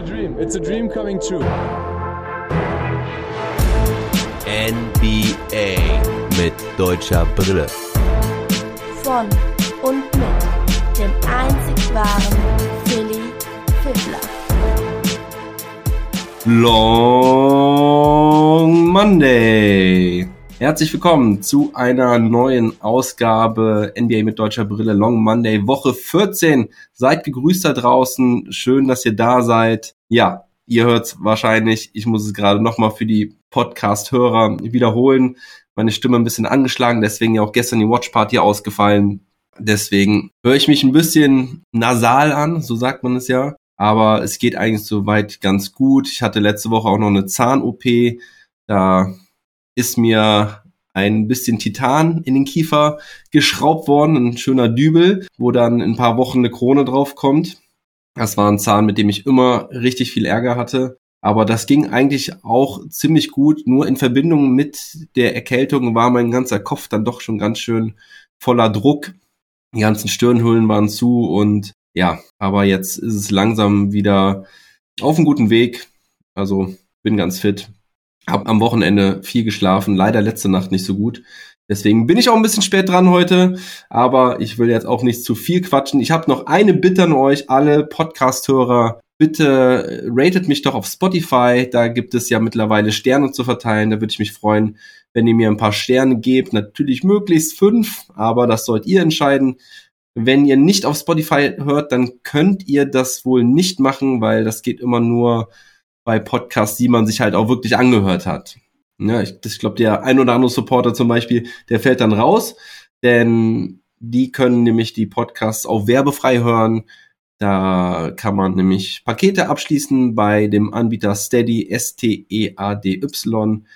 a dream. It's a dream coming true. NBA mit deutscher Brille. Von und mit dem einzig wahren Philly Fiddler. Long Monday. Herzlich willkommen zu einer neuen Ausgabe NBA mit deutscher Brille Long Monday Woche 14. Seid gegrüßt da draußen. Schön, dass ihr da seid. Ja, ihr hört wahrscheinlich. Ich muss es gerade nochmal für die Podcast-Hörer wiederholen. Meine Stimme ein bisschen angeschlagen, deswegen ja auch gestern die Watch Party ausgefallen. Deswegen höre ich mich ein bisschen nasal an, so sagt man es ja. Aber es geht eigentlich soweit ganz gut. Ich hatte letzte Woche auch noch eine Zahn-OP. Da ist mir ein bisschen Titan in den Kiefer geschraubt worden, ein schöner Dübel, wo dann in ein paar Wochen eine Krone drauf kommt. Das war ein Zahn, mit dem ich immer richtig viel Ärger hatte. Aber das ging eigentlich auch ziemlich gut. Nur in Verbindung mit der Erkältung war mein ganzer Kopf dann doch schon ganz schön voller Druck. Die ganzen Stirnhüllen waren zu und ja, aber jetzt ist es langsam wieder auf einem guten Weg. Also bin ganz fit, hab am Wochenende viel geschlafen, leider letzte Nacht nicht so gut. Deswegen bin ich auch ein bisschen spät dran heute, aber ich will jetzt auch nicht zu viel quatschen. Ich habe noch eine Bitte an euch, alle Podcast-Hörer. Bitte ratet mich doch auf Spotify. Da gibt es ja mittlerweile Sterne zu verteilen. Da würde ich mich freuen, wenn ihr mir ein paar Sterne gebt. Natürlich möglichst fünf, aber das sollt ihr entscheiden. Wenn ihr nicht auf Spotify hört, dann könnt ihr das wohl nicht machen, weil das geht immer nur bei Podcasts, die man sich halt auch wirklich angehört hat. Ja, ich, ich glaube, der ein oder andere Supporter zum Beispiel, der fällt dann raus, denn die können nämlich die Podcasts auch werbefrei hören. Da kann man nämlich Pakete abschließen bei dem Anbieter Steady, S-T-E-A-D-Y,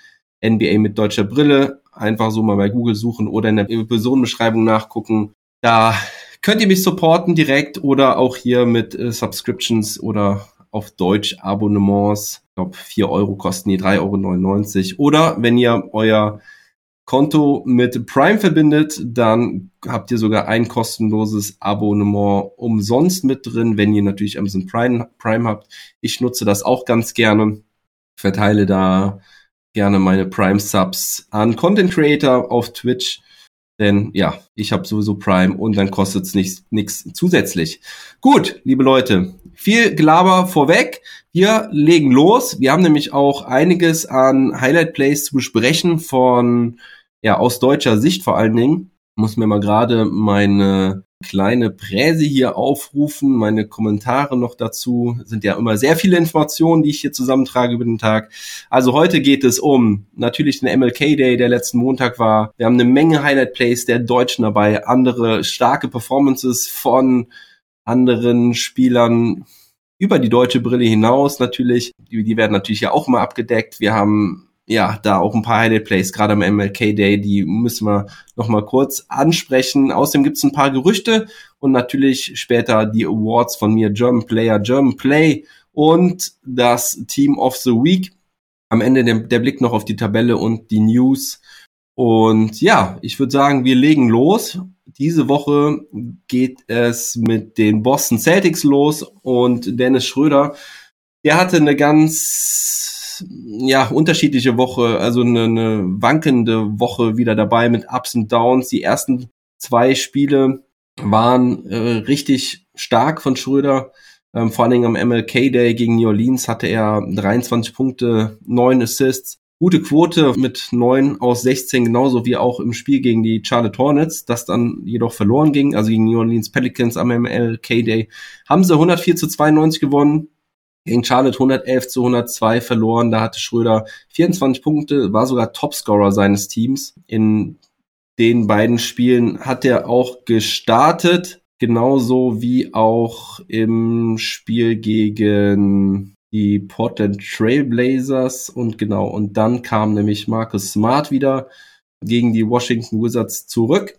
NBA mit deutscher Brille. Einfach so mal bei Google suchen oder in der Personenbeschreibung nachgucken. Da könnt ihr mich supporten direkt oder auch hier mit äh, Subscriptions oder auf Deutsch Abonnements. Ich glaube, 4 Euro kosten die 3,99 Euro. Oder wenn ihr euer Konto mit Prime verbindet, dann habt ihr sogar ein kostenloses Abonnement umsonst mit drin, wenn ihr natürlich Amazon Prime, Prime habt. Ich nutze das auch ganz gerne, verteile da gerne meine Prime Subs an Content Creator auf Twitch denn ja, ich habe sowieso Prime und dann kostet es nichts zusätzlich. Gut, liebe Leute, viel Gelaber vorweg. Wir legen los. Wir haben nämlich auch einiges an Highlight Plays zu besprechen von ja aus deutscher Sicht vor allen Dingen. Muss mir mal gerade meine kleine Präse hier aufrufen. Meine Kommentare noch dazu sind ja immer sehr viele Informationen, die ich hier zusammentrage über den Tag. Also heute geht es um natürlich den MLK Day, der letzten Montag war. Wir haben eine Menge Highlight Plays der Deutschen dabei, andere starke Performances von anderen Spielern über die deutsche Brille hinaus natürlich. Die, die werden natürlich ja auch mal abgedeckt. Wir haben ja, da auch ein paar Highlight Plays, gerade am MLK Day, die müssen wir noch mal kurz ansprechen. Außerdem gibt's ein paar Gerüchte und natürlich später die Awards von mir, German Player, German Play und das Team of the Week. Am Ende der, der Blick noch auf die Tabelle und die News. Und ja, ich würde sagen, wir legen los. Diese Woche geht es mit den Boston Celtics los und Dennis Schröder, der hatte eine ganz ja, unterschiedliche Woche, also eine, eine wankende Woche wieder dabei mit Ups und Downs. Die ersten zwei Spiele waren äh, richtig stark von Schröder. Ähm, vor allen Dingen am MLK Day gegen New Orleans hatte er 23 Punkte, 9 Assists. Gute Quote mit 9 aus 16, genauso wie auch im Spiel gegen die Charlotte Hornets, das dann jedoch verloren ging, also gegen New Orleans Pelicans am MLK Day. Haben sie 104 zu 92 gewonnen gegen Charlotte 111 zu 102 verloren. Da hatte Schröder 24 Punkte, war sogar Topscorer seines Teams. In den beiden Spielen hat er auch gestartet, genauso wie auch im Spiel gegen die Portland Trailblazers und genau, und dann kam nämlich Marcus Smart wieder gegen die Washington Wizards zurück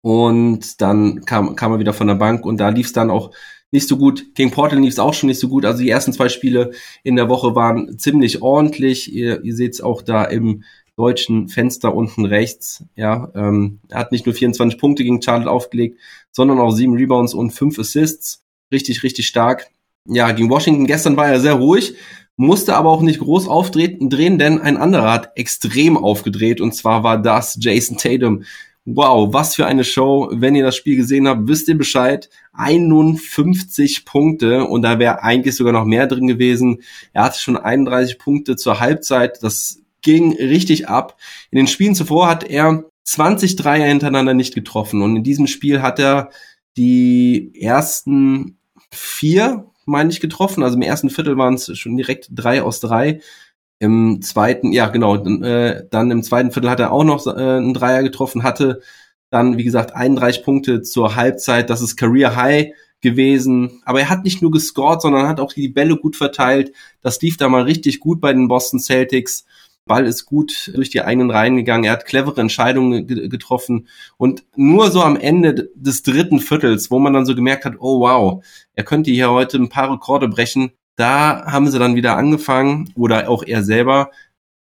und dann kam, kam er wieder von der Bank und da lief es dann auch nicht so gut. Gegen Portland lief es auch schon nicht so gut. Also die ersten zwei Spiele in der Woche waren ziemlich ordentlich. Ihr, ihr seht es auch da im deutschen Fenster unten rechts. Ja, ähm, er hat nicht nur 24 Punkte gegen Charlotte aufgelegt, sondern auch sieben Rebounds und fünf Assists. Richtig, richtig stark. ja, gegen Washington gestern war er sehr ruhig, musste aber auch nicht groß aufdrehen, denn ein anderer hat extrem aufgedreht und zwar war das Jason Tatum. Wow, was für eine Show. Wenn ihr das Spiel gesehen habt, wisst ihr Bescheid. 51 Punkte und da wäre eigentlich sogar noch mehr drin gewesen. Er hatte schon 31 Punkte zur Halbzeit. Das ging richtig ab. In den Spielen zuvor hat er 20 Dreier hintereinander nicht getroffen und in diesem Spiel hat er die ersten vier, meine ich, getroffen. Also im ersten Viertel waren es schon direkt drei aus drei. Im zweiten, ja genau, äh, dann im zweiten Viertel hat er auch noch äh, einen Dreier getroffen, hatte dann, wie gesagt, 31 Punkte zur Halbzeit. Das ist Career High gewesen. Aber er hat nicht nur gescored, sondern hat auch die Bälle gut verteilt. Das lief da mal richtig gut bei den Boston Celtics. Ball ist gut durch die eigenen Reihen gegangen. Er hat clevere Entscheidungen getroffen. Und nur so am Ende des dritten Viertels, wo man dann so gemerkt hat, oh wow, er könnte hier heute ein paar Rekorde brechen, da haben sie dann wieder angefangen, oder auch er selber,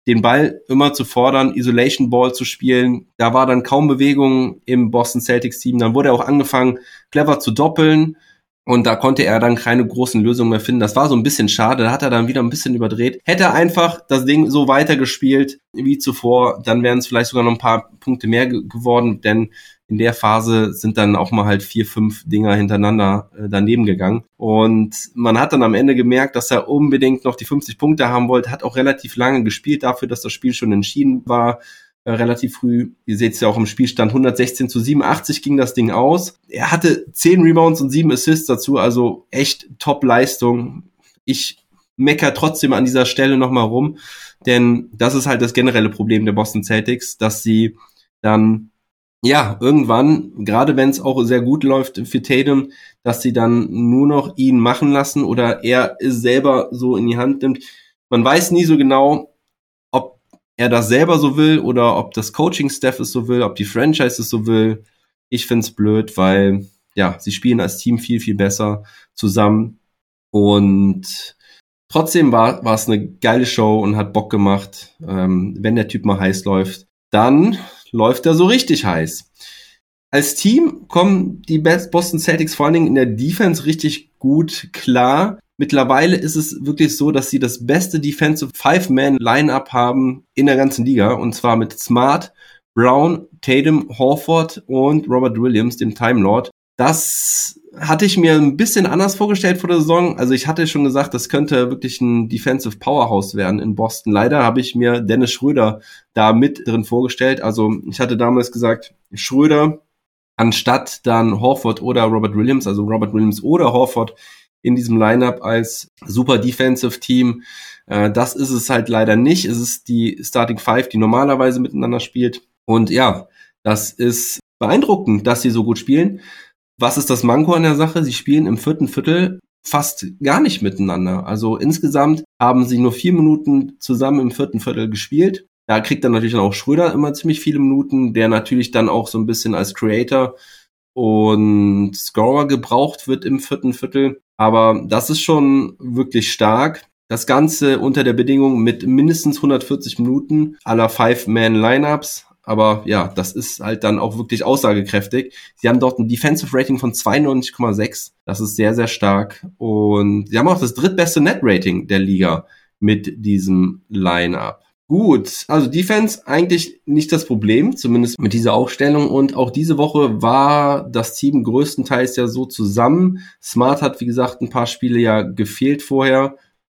den Ball immer zu fordern, Isolation Ball zu spielen. Da war dann kaum Bewegung im Boston Celtics Team. Dann wurde er auch angefangen, clever zu doppeln. Und da konnte er dann keine großen Lösungen mehr finden. Das war so ein bisschen schade. Da hat er dann wieder ein bisschen überdreht. Hätte er einfach das Ding so weitergespielt wie zuvor, dann wären es vielleicht sogar noch ein paar Punkte mehr geworden. Denn in der Phase sind dann auch mal halt vier, fünf Dinger hintereinander äh, daneben gegangen. Und man hat dann am Ende gemerkt, dass er unbedingt noch die 50 Punkte haben wollte, hat auch relativ lange gespielt dafür, dass das Spiel schon entschieden war. Äh, relativ früh, ihr seht es ja auch im Spielstand, 116 zu 87 ging das Ding aus. Er hatte 10 Rebounds und 7 Assists dazu, also echt Top-Leistung. Ich mecker trotzdem an dieser Stelle nochmal rum, denn das ist halt das generelle Problem der Boston Celtics, dass sie dann ja, irgendwann, gerade wenn es auch sehr gut läuft für Tatum, dass sie dann nur noch ihn machen lassen oder er selber so in die Hand nimmt. Man weiß nie so genau, ob er das selber so will oder ob das Coaching-Staff es so will, ob die Franchise es so will. Ich find's blöd, weil ja, sie spielen als Team viel, viel besser zusammen. Und trotzdem war es eine geile Show und hat Bock gemacht. Ähm, wenn der Typ mal heiß läuft, dann läuft er so richtig heiß. Als Team kommen die Boston Celtics vor allen Dingen in der Defense richtig gut klar. Mittlerweile ist es wirklich so, dass sie das beste Defensive Five-Man-Line-Up haben in der ganzen Liga. Und zwar mit Smart, Brown, Tatum, Horford und Robert Williams, dem Time Lord. Das hatte ich mir ein bisschen anders vorgestellt vor der Saison. Also ich hatte schon gesagt, das könnte wirklich ein Defensive Powerhouse werden in Boston. Leider habe ich mir Dennis Schröder da mit drin vorgestellt. Also ich hatte damals gesagt, Schröder anstatt dann Horford oder Robert Williams, also Robert Williams oder Horford in diesem Lineup als super Defensive Team. Äh, das ist es halt leider nicht. Es ist die Starting Five, die normalerweise miteinander spielt. Und ja, das ist beeindruckend, dass sie so gut spielen. Was ist das Manko an der Sache? Sie spielen im vierten Viertel fast gar nicht miteinander. Also insgesamt haben sie nur vier Minuten zusammen im vierten Viertel gespielt. Da kriegt dann natürlich dann auch Schröder immer ziemlich viele Minuten, der natürlich dann auch so ein bisschen als Creator und Scorer gebraucht wird im vierten Viertel. Aber das ist schon wirklich stark. Das Ganze unter der Bedingung mit mindestens 140 Minuten aller Five-Man-Lineups. Aber ja, das ist halt dann auch wirklich aussagekräftig. Sie haben dort ein Defensive Rating von 92,6. Das ist sehr, sehr stark. Und sie haben auch das drittbeste Net Rating der Liga mit diesem Lineup. Gut, also Defense eigentlich nicht das Problem, zumindest mit dieser Aufstellung. Und auch diese Woche war das Team größtenteils ja so zusammen. Smart hat, wie gesagt, ein paar Spiele ja gefehlt vorher.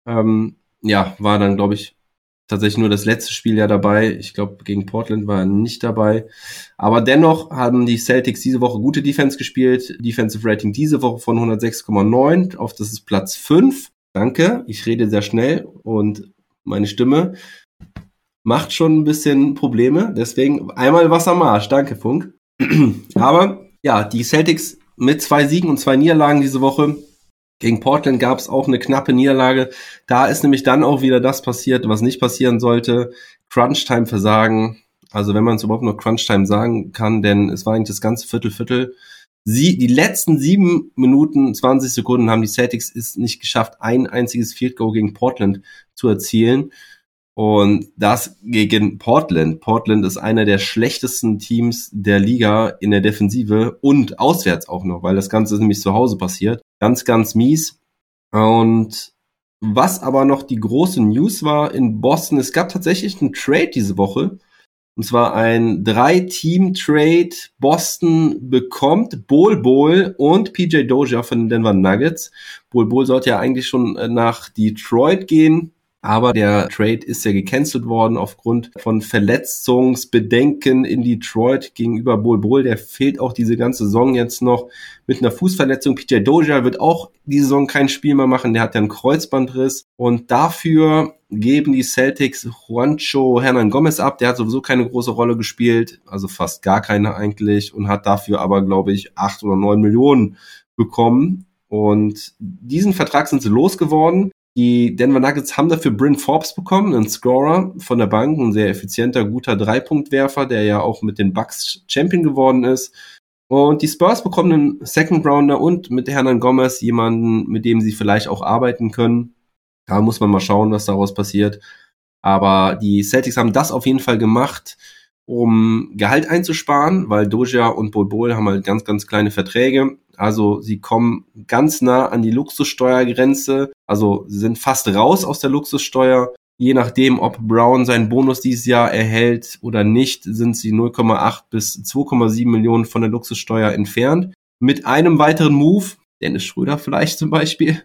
Ähm, ja, war dann, glaube ich, tatsächlich nur das letzte Spiel ja dabei. Ich glaube, gegen Portland war er nicht dabei. Aber dennoch haben die Celtics diese Woche gute Defense gespielt. Defensive Rating diese Woche von 106,9 auf das ist Platz 5. Danke, ich rede sehr schnell und meine Stimme macht schon ein bisschen Probleme. Deswegen einmal Wasser Marsch. Danke, Funk. Aber ja, die Celtics mit zwei Siegen und zwei Niederlagen diese Woche gegen Portland gab es auch eine knappe Niederlage. Da ist nämlich dann auch wieder das passiert, was nicht passieren sollte. Crunch-Time-Versagen. Also wenn man es überhaupt noch Crunch-Time sagen kann, denn es war eigentlich das ganze Viertel, Viertel. Sie, die letzten sieben Minuten, 20 Sekunden haben die Celtics es nicht geschafft, ein einziges Field Goal gegen Portland zu erzielen. Und das gegen Portland. Portland ist einer der schlechtesten Teams der Liga in der Defensive und auswärts auch noch, weil das Ganze nämlich zu Hause passiert. Ganz, ganz mies. Und was aber noch die große News war in Boston, es gab tatsächlich einen Trade diese Woche. Und zwar ein Drei-Team-Trade. Boston bekommt Bol Bol und PJ Doja von den Denver Nuggets. Bol Bol sollte ja eigentlich schon äh, nach Detroit gehen. Aber der Trade ist ja gecancelt worden aufgrund von Verletzungsbedenken in Detroit gegenüber Bol Bol. Der fehlt auch diese ganze Saison jetzt noch mit einer Fußverletzung. PJ Doja wird auch diese Saison kein Spiel mehr machen. Der hat ja einen Kreuzbandriss. Und dafür geben die Celtics Juancho Hernan Gomez ab. Der hat sowieso keine große Rolle gespielt. Also fast gar keine eigentlich. Und hat dafür aber, glaube ich, acht oder neun Millionen bekommen. Und diesen Vertrag sind sie losgeworden. Die Denver Nuggets haben dafür Bryn Forbes bekommen, einen Scorer von der Bank, ein sehr effizienter, guter Dreipunktwerfer, der ja auch mit den Bucks Champion geworden ist. Und die Spurs bekommen einen Second Rounder und mit Hernan Gomez jemanden, mit dem sie vielleicht auch arbeiten können. Da muss man mal schauen, was daraus passiert. Aber die Celtics haben das auf jeden Fall gemacht, um Gehalt einzusparen, weil Doja und Bol Bol haben halt ganz, ganz kleine Verträge. Also sie kommen ganz nah an die Luxussteuergrenze. Also sie sind fast raus aus der Luxussteuer. Je nachdem, ob Brown seinen Bonus dieses Jahr erhält oder nicht, sind sie 0,8 bis 2,7 Millionen von der Luxussteuer entfernt. Mit einem weiteren Move, Dennis Schröder vielleicht zum Beispiel,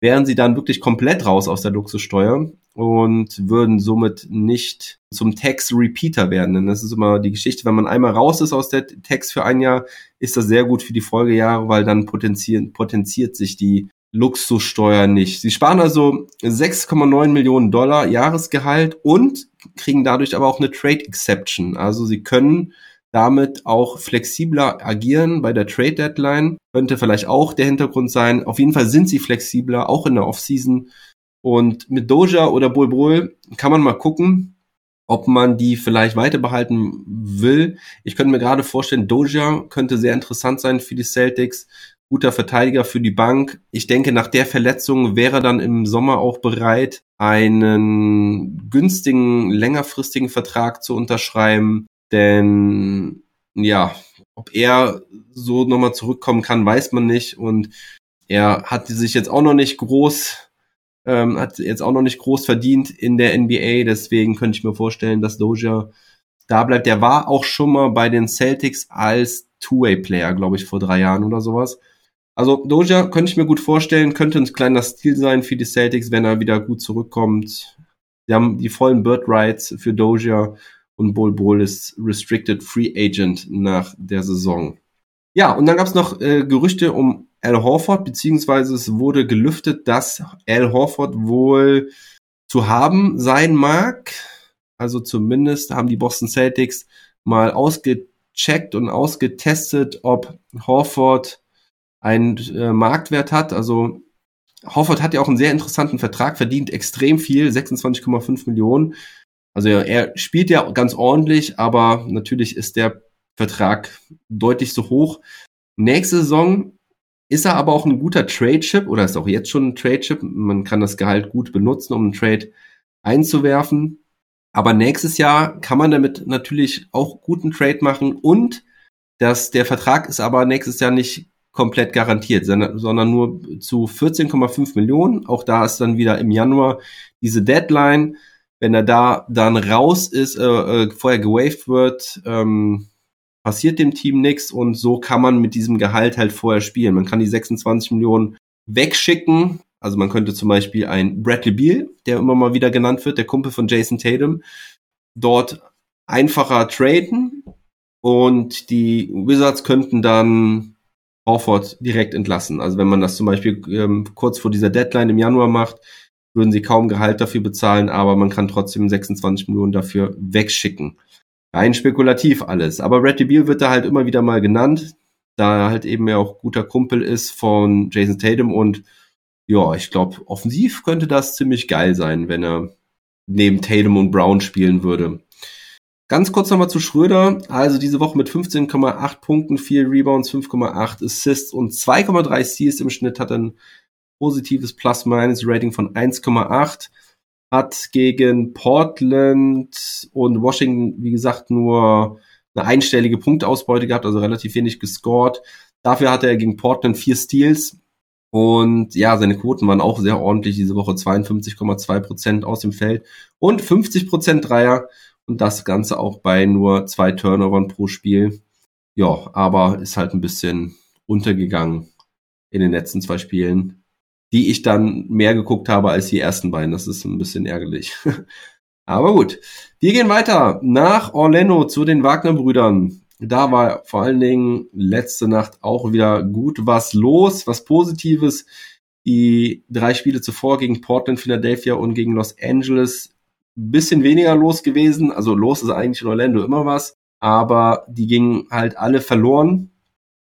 wären sie dann wirklich komplett raus aus der Luxussteuer und würden somit nicht zum Tax-Repeater werden. Denn das ist immer die Geschichte, wenn man einmal raus ist aus der Tax für ein Jahr, ist das sehr gut für die Folgejahre, weil dann potenziert, potenziert sich die Luxussteuer nicht. Sie sparen also 6,9 Millionen Dollar Jahresgehalt und kriegen dadurch aber auch eine Trade Exception. Also sie können damit auch flexibler agieren bei der Trade Deadline. Könnte vielleicht auch der Hintergrund sein. Auf jeden Fall sind sie flexibler, auch in der Offseason. Und mit Doja oder Bulbul kann man mal gucken, ob man die vielleicht weiter behalten will. Ich könnte mir gerade vorstellen, Doja könnte sehr interessant sein für die Celtics. Guter Verteidiger für die Bank. Ich denke, nach der Verletzung wäre dann im Sommer auch bereit, einen günstigen, längerfristigen Vertrag zu unterschreiben. Denn ja, ob er so nochmal zurückkommen kann, weiß man nicht. Und er hat sich jetzt auch noch nicht groß ähm, hat jetzt auch noch nicht groß verdient in der NBA, deswegen könnte ich mir vorstellen, dass Doja da bleibt. Der war auch schon mal bei den Celtics als Two-Way-Player, glaube ich, vor drei Jahren oder sowas. Also Doja könnte ich mir gut vorstellen, könnte ein kleiner Stil sein für die Celtics, wenn er wieder gut zurückkommt. Sie haben die vollen Bird Rights für Doja und Bol Bol ist Restricted Free Agent nach der Saison. Ja, und dann gab es noch äh, Gerüchte um Al Horford, beziehungsweise es wurde gelüftet, dass Al Horford wohl zu haben sein mag. Also zumindest haben die Boston Celtics mal ausgecheckt und ausgetestet, ob Horford einen äh, Marktwert hat. Also Horford hat ja auch einen sehr interessanten Vertrag, verdient extrem viel, 26,5 Millionen. Also er spielt ja ganz ordentlich, aber natürlich ist der Vertrag deutlich zu hoch. Nächste Saison ist er aber auch ein guter Trade-Chip oder ist auch jetzt schon ein Trade-Chip? Man kann das Gehalt gut benutzen, um einen Trade einzuwerfen. Aber nächstes Jahr kann man damit natürlich auch guten Trade machen und dass der Vertrag ist aber nächstes Jahr nicht komplett garantiert, sondern nur zu 14,5 Millionen. Auch da ist dann wieder im Januar diese Deadline. Wenn er da dann raus ist, äh, äh vorher gewaved wird, ähm, passiert dem Team nichts und so kann man mit diesem Gehalt halt vorher spielen. Man kann die 26 Millionen wegschicken. Also man könnte zum Beispiel ein Bradley Beal, der immer mal wieder genannt wird, der Kumpel von Jason Tatum, dort einfacher traden und die Wizards könnten dann Horford direkt entlassen. Also wenn man das zum Beispiel ähm, kurz vor dieser Deadline im Januar macht, würden sie kaum Gehalt dafür bezahlen, aber man kann trotzdem 26 Millionen dafür wegschicken rein spekulativ alles. Aber Brad Beal wird da halt immer wieder mal genannt, da er halt eben ja auch guter Kumpel ist von Jason Tatum und ja, ich glaube, offensiv könnte das ziemlich geil sein, wenn er neben Tatum und Brown spielen würde. Ganz kurz nochmal zu Schröder. Also diese Woche mit 15,8 Punkten, 4 Rebounds, 5,8 Assists und 2,3 Steals im Schnitt hat ein positives Plus-Minus-Rating von 1,8 hat gegen Portland und Washington, wie gesagt, nur eine einstellige Punktausbeute gehabt, also relativ wenig gescored. Dafür hatte er gegen Portland vier Steals Und ja, seine Quoten waren auch sehr ordentlich diese Woche. 52,2 Prozent aus dem Feld und 50 Prozent Dreier. Und das Ganze auch bei nur zwei Turnovern pro Spiel. Ja, aber ist halt ein bisschen untergegangen in den letzten zwei Spielen, die ich dann mehr geguckt habe als die ersten beiden. Das ist ein bisschen ärgerlich. aber gut. Wir gehen weiter nach Orlando zu den Wagner-Brüdern da war vor allen Dingen letzte Nacht auch wieder gut was los, was Positives. Die drei Spiele zuvor gegen Portland, Philadelphia und gegen Los Angeles bisschen weniger los gewesen. Also los ist eigentlich in Orlando immer was, aber die gingen halt alle verloren.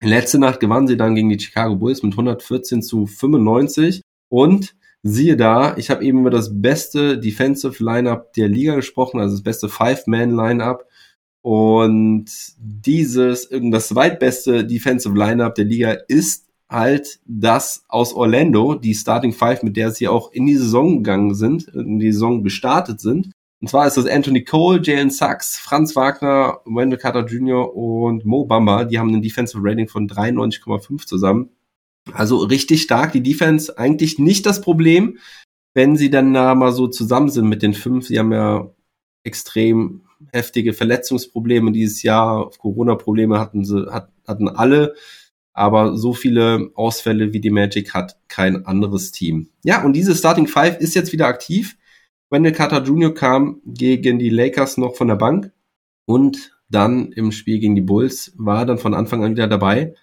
Letzte Nacht gewannen sie dann gegen die Chicago Bulls mit 114 zu 95 und siehe da, ich habe eben über das beste Defensive Lineup der Liga gesprochen, also das beste Five-Man-Lineup und dieses, das zweitbeste Defensive Lineup der Liga ist halt das aus Orlando, die Starting Five, mit der sie auch in die Saison gegangen sind, in die Saison gestartet sind. Und zwar ist das Anthony Cole, Jalen Sachs, Franz Wagner, Wendell Carter Jr. und Mo Bamba. Die haben ein Defensive Rating von 93,5 zusammen. Also richtig stark. Die Defense eigentlich nicht das Problem, wenn sie dann da mal so zusammen sind mit den fünf. Sie haben ja extrem heftige Verletzungsprobleme dieses Jahr. Corona-Probleme hatten sie, hat, hatten alle. Aber so viele Ausfälle wie die Magic hat kein anderes Team. Ja, und diese Starting Five ist jetzt wieder aktiv. Wendell Carter Jr. kam gegen die Lakers noch von der Bank und dann im Spiel gegen die Bulls war dann von Anfang an wieder dabei.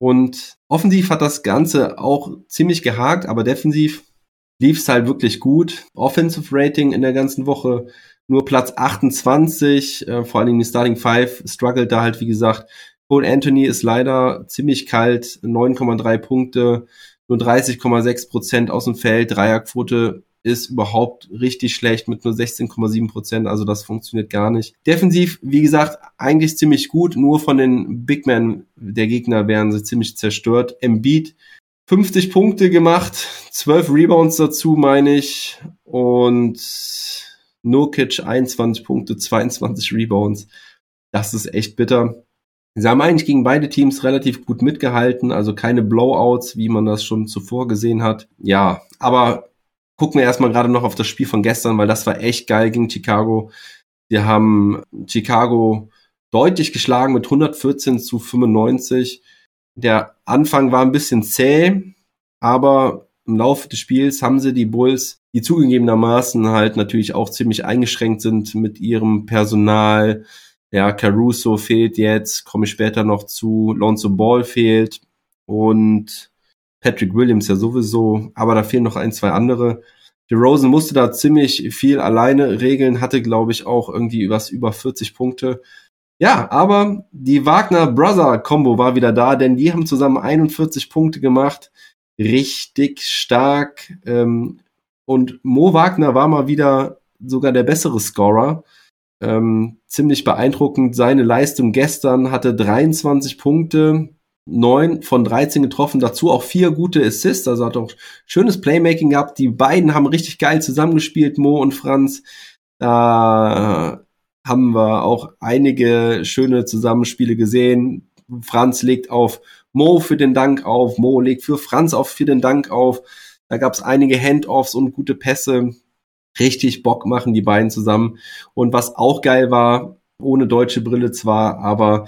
Und offensiv hat das Ganze auch ziemlich gehakt, aber defensiv lief es halt wirklich gut. Offensive Rating in der ganzen Woche nur Platz 28, äh, vor allen Dingen die Starting Five struggelt da halt, wie gesagt. Cole Anthony ist leider ziemlich kalt, 9,3 Punkte, nur 30,6 Prozent aus dem Feld, Dreierquote ist überhaupt richtig schlecht mit nur 16,7 Prozent, also das funktioniert gar nicht. Defensiv, wie gesagt, eigentlich ziemlich gut, nur von den Big Men der Gegner werden sie ziemlich zerstört. Embiid 50 Punkte gemacht, 12 Rebounds dazu, meine ich, und Nurkic 21 Punkte, 22 Rebounds. Das ist echt bitter. Sie haben eigentlich gegen beide Teams relativ gut mitgehalten, also keine Blowouts, wie man das schon zuvor gesehen hat. Ja, aber gucken wir erstmal gerade noch auf das Spiel von gestern, weil das war echt geil gegen Chicago. Wir haben Chicago deutlich geschlagen mit 114 zu 95. Der Anfang war ein bisschen zäh, aber im Laufe des Spiels haben sie die Bulls die zugegebenermaßen halt natürlich auch ziemlich eingeschränkt sind mit ihrem Personal. Ja, Caruso fehlt jetzt, komme ich später noch zu. Lonzo Ball fehlt und Patrick Williams ja sowieso, aber da fehlen noch ein, zwei andere. DeRozan musste da ziemlich viel alleine regeln, hatte glaube ich auch irgendwie was über 40 Punkte. Ja, aber die Wagner Brother Combo war wieder da, denn die haben zusammen 41 Punkte gemacht. Richtig stark. Ähm, und Mo Wagner war mal wieder sogar der bessere Scorer. Ähm, ziemlich beeindruckend. Seine Leistung gestern hatte 23 Punkte, 9 von 13 getroffen, dazu auch vier gute Assists, also hat auch schönes Playmaking gehabt. Die beiden haben richtig geil zusammengespielt, Mo und Franz. Da haben wir auch einige schöne Zusammenspiele gesehen. Franz legt auf Mo für den Dank auf, Mo legt für Franz auf für den Dank auf. Da gab es einige Handoffs und gute Pässe. Richtig Bock machen die beiden zusammen. Und was auch geil war, ohne deutsche Brille zwar, aber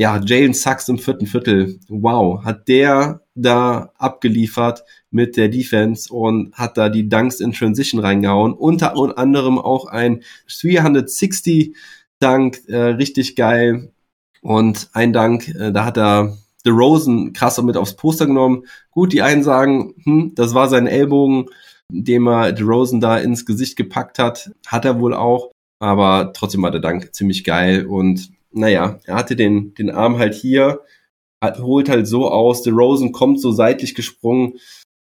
ja, Jalen Sachs im vierten Viertel. Wow, hat der da abgeliefert mit der Defense und hat da die Dunks in Transition reingehauen. Unter anderem auch ein 360 Dunk, äh, richtig geil. Und ein Dank, äh, da hat er The Rosen krasser mit aufs Poster genommen. Gut, die einen sagen, hm, das war sein Ellbogen, dem er The Rosen da ins Gesicht gepackt hat. Hat er wohl auch. Aber trotzdem war der Dank ziemlich geil. Und naja, er hatte den, den Arm halt hier, hat, holt halt so aus. The Rosen kommt so seitlich gesprungen.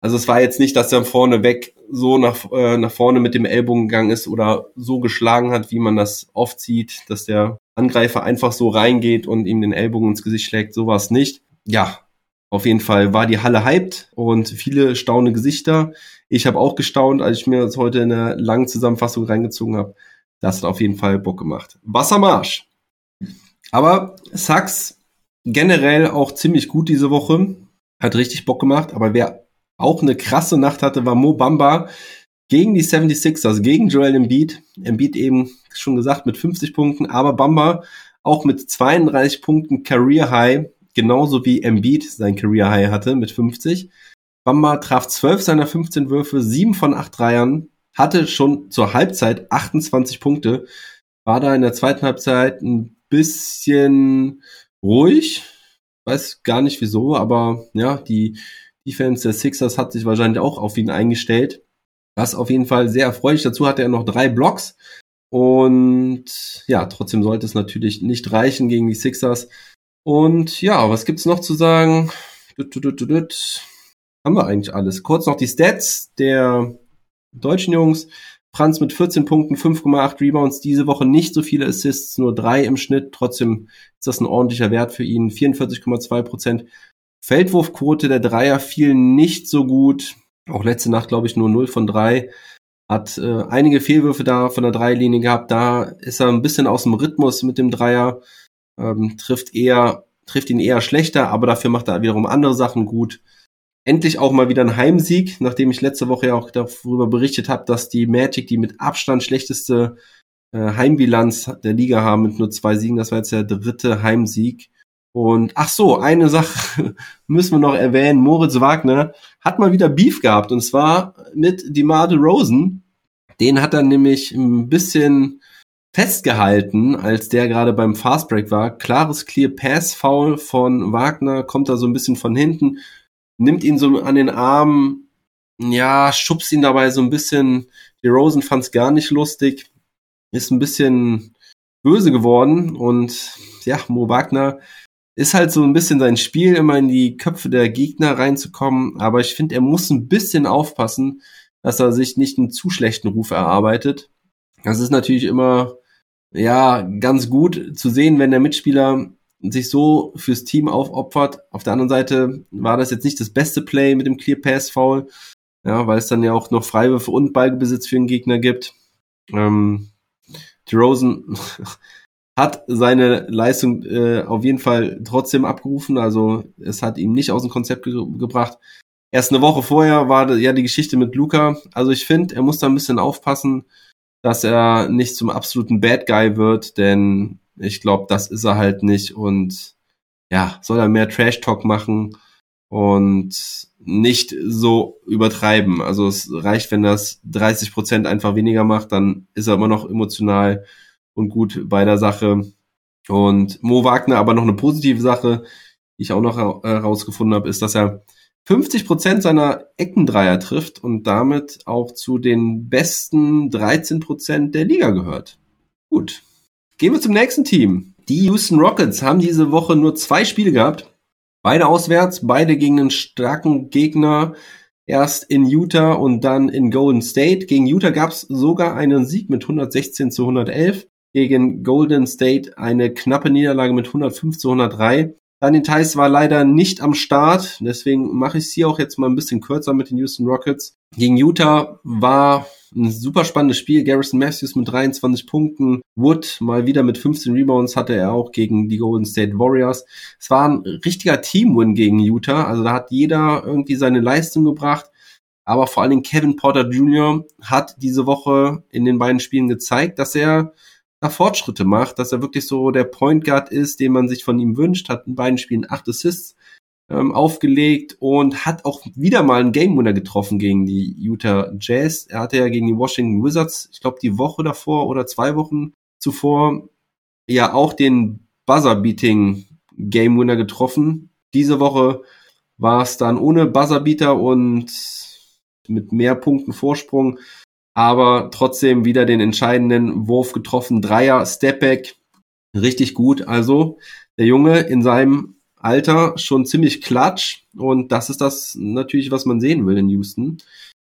Also es war jetzt nicht, dass er vorne weg so nach, äh, nach vorne mit dem Ellbogen gegangen ist oder so geschlagen hat, wie man das oft sieht, dass der Angreifer einfach so reingeht und ihm den Ellbogen ins Gesicht schlägt. So war es nicht. Ja, auf jeden Fall war die Halle hyped und viele staunende Gesichter. Ich habe auch gestaunt, als ich mir das heute in einer langen Zusammenfassung reingezogen habe. Das hat auf jeden Fall Bock gemacht. Wassermarsch. Aber Sachs generell auch ziemlich gut diese Woche. Hat richtig Bock gemacht. Aber wer auch eine krasse Nacht hatte, war Mo Bamba gegen die 76ers, gegen Joel Embiid. Embiid eben schon gesagt mit 50 Punkten, aber Bamba auch mit 32 Punkten Career High, genauso wie Embiid sein Career High hatte mit 50. Bamba traf 12 seiner 15 Würfe, 7 von 8 Dreiern, hatte schon zur Halbzeit 28 Punkte, war da in der zweiten Halbzeit ein bisschen ruhig, weiß gar nicht wieso, aber ja, die Defense der Sixers hat sich wahrscheinlich auch auf ihn eingestellt. Was auf jeden Fall sehr erfreulich. Dazu hatte er noch drei blocks. Und ja, trotzdem sollte es natürlich nicht reichen gegen die Sixers. Und ja, was gibt's noch zu sagen? Haben wir eigentlich alles. Kurz noch die Stats der deutschen Jungs. Franz mit 14 Punkten, 5,8 Rebounds, diese Woche nicht so viele Assists, nur drei im Schnitt. Trotzdem ist das ein ordentlicher Wert für ihn. 44,2 Prozent. Feldwurfquote der Dreier fiel nicht so gut. Auch letzte Nacht, glaube ich, nur 0 von 3. Hat äh, einige Fehlwürfe da von der Dreilinie gehabt. Da ist er ein bisschen aus dem Rhythmus mit dem Dreier. Ähm, trifft eher, trifft ihn eher schlechter, aber dafür macht er wiederum andere Sachen gut. Endlich auch mal wieder ein Heimsieg, nachdem ich letzte Woche ja auch darüber berichtet habe, dass die Magic die mit Abstand schlechteste äh, Heimbilanz der Liga haben mit nur zwei Siegen. Das war jetzt der dritte Heimsieg. Und ach so, eine Sache müssen wir noch erwähnen. Moritz Wagner hat mal wieder Beef gehabt und zwar mit DeMar Rosen. Den hat er nämlich ein bisschen festgehalten, als der gerade beim Fastbreak war. Klares Clear Pass Foul von Wagner, kommt da so ein bisschen von hinten, nimmt ihn so an den Arm, ja, schubst ihn dabei so ein bisschen. Die Rosen fand es gar nicht lustig, ist ein bisschen böse geworden und ja, Mo Wagner ist halt so ein bisschen sein Spiel, immer in die Köpfe der Gegner reinzukommen. Aber ich finde, er muss ein bisschen aufpassen, dass er sich nicht einen zu schlechten Ruf erarbeitet. Das ist natürlich immer, ja, ganz gut zu sehen, wenn der Mitspieler sich so fürs Team aufopfert. Auf der anderen Seite war das jetzt nicht das beste Play mit dem Clear Pass Foul, ja, weil es dann ja auch noch Freiwürfe und Ballbesitz für den Gegner gibt. Ähm, DeRozan hat seine Leistung äh, auf jeden Fall trotzdem abgerufen. Also es hat ihm nicht aus dem Konzept ge gebracht. Erst eine Woche vorher war ja die Geschichte mit Luca. Also ich finde, er muss da ein bisschen aufpassen, dass er nicht zum absoluten Bad Guy wird, denn ich glaube, das ist er halt nicht. Und ja, soll er mehr Trash Talk machen und nicht so übertreiben. Also es reicht, wenn das 30 Prozent einfach weniger macht, dann ist er immer noch emotional und gut bei der Sache. Und Mo Wagner aber noch eine positive Sache, die ich auch noch herausgefunden habe, ist, dass er 50 Prozent seiner Eckendreier trifft und damit auch zu den besten 13 Prozent der Liga gehört. Gut. Gehen wir zum nächsten Team. Die Houston Rockets haben diese Woche nur zwei Spiele gehabt. Beide auswärts, beide gegen einen starken Gegner. Erst in Utah und dann in Golden State. Gegen Utah gab es sogar einen Sieg mit 116 zu 111 gegen Golden State eine knappe Niederlage mit 105 zu 103. Daniel Theiss war leider nicht am Start, deswegen mache ich es hier auch jetzt mal ein bisschen kürzer mit den Houston Rockets. Gegen Utah war ein super spannendes Spiel. Garrison Matthews mit 23 Punkten. Wood mal wieder mit 15 Rebounds hatte er auch gegen die Golden State Warriors. Es war ein richtiger Teamwin gegen Utah. Also da hat jeder irgendwie seine Leistung gebracht. Aber vor allen Dingen Kevin Porter Jr. hat diese Woche in den beiden Spielen gezeigt, dass er Fortschritte macht, dass er wirklich so der Point Guard ist, den man sich von ihm wünscht, hat in beiden Spielen acht Assists ähm, aufgelegt und hat auch wieder mal einen Game Winner getroffen gegen die Utah Jazz. Er hatte ja gegen die Washington Wizards, ich glaube die Woche davor oder zwei Wochen zuvor, ja auch den Buzzer-Beating Game Winner getroffen. Diese Woche war es dann ohne Buzzerbeater und mit mehr Punkten Vorsprung aber trotzdem wieder den entscheidenden Wurf getroffen. Dreier, Stepback, richtig gut. Also der Junge in seinem Alter schon ziemlich klatsch und das ist das natürlich, was man sehen will in Houston.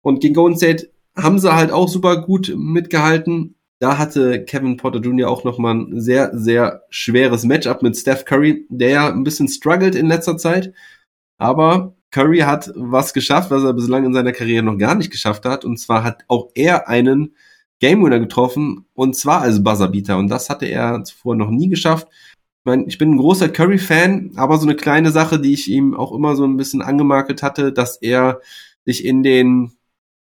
Und gegen Golden State haben sie halt auch super gut mitgehalten. Da hatte Kevin Porter Jr. auch nochmal ein sehr, sehr schweres Matchup mit Steph Curry, der ja ein bisschen struggled in letzter Zeit. Aber Curry hat was geschafft, was er bislang in seiner Karriere noch gar nicht geschafft hat. Und zwar hat auch er einen Game Winner getroffen und zwar als Buzzerbeater. Und das hatte er zuvor noch nie geschafft. Ich, meine, ich bin ein großer Curry-Fan, aber so eine kleine Sache, die ich ihm auch immer so ein bisschen angemakelt hatte, dass er sich in den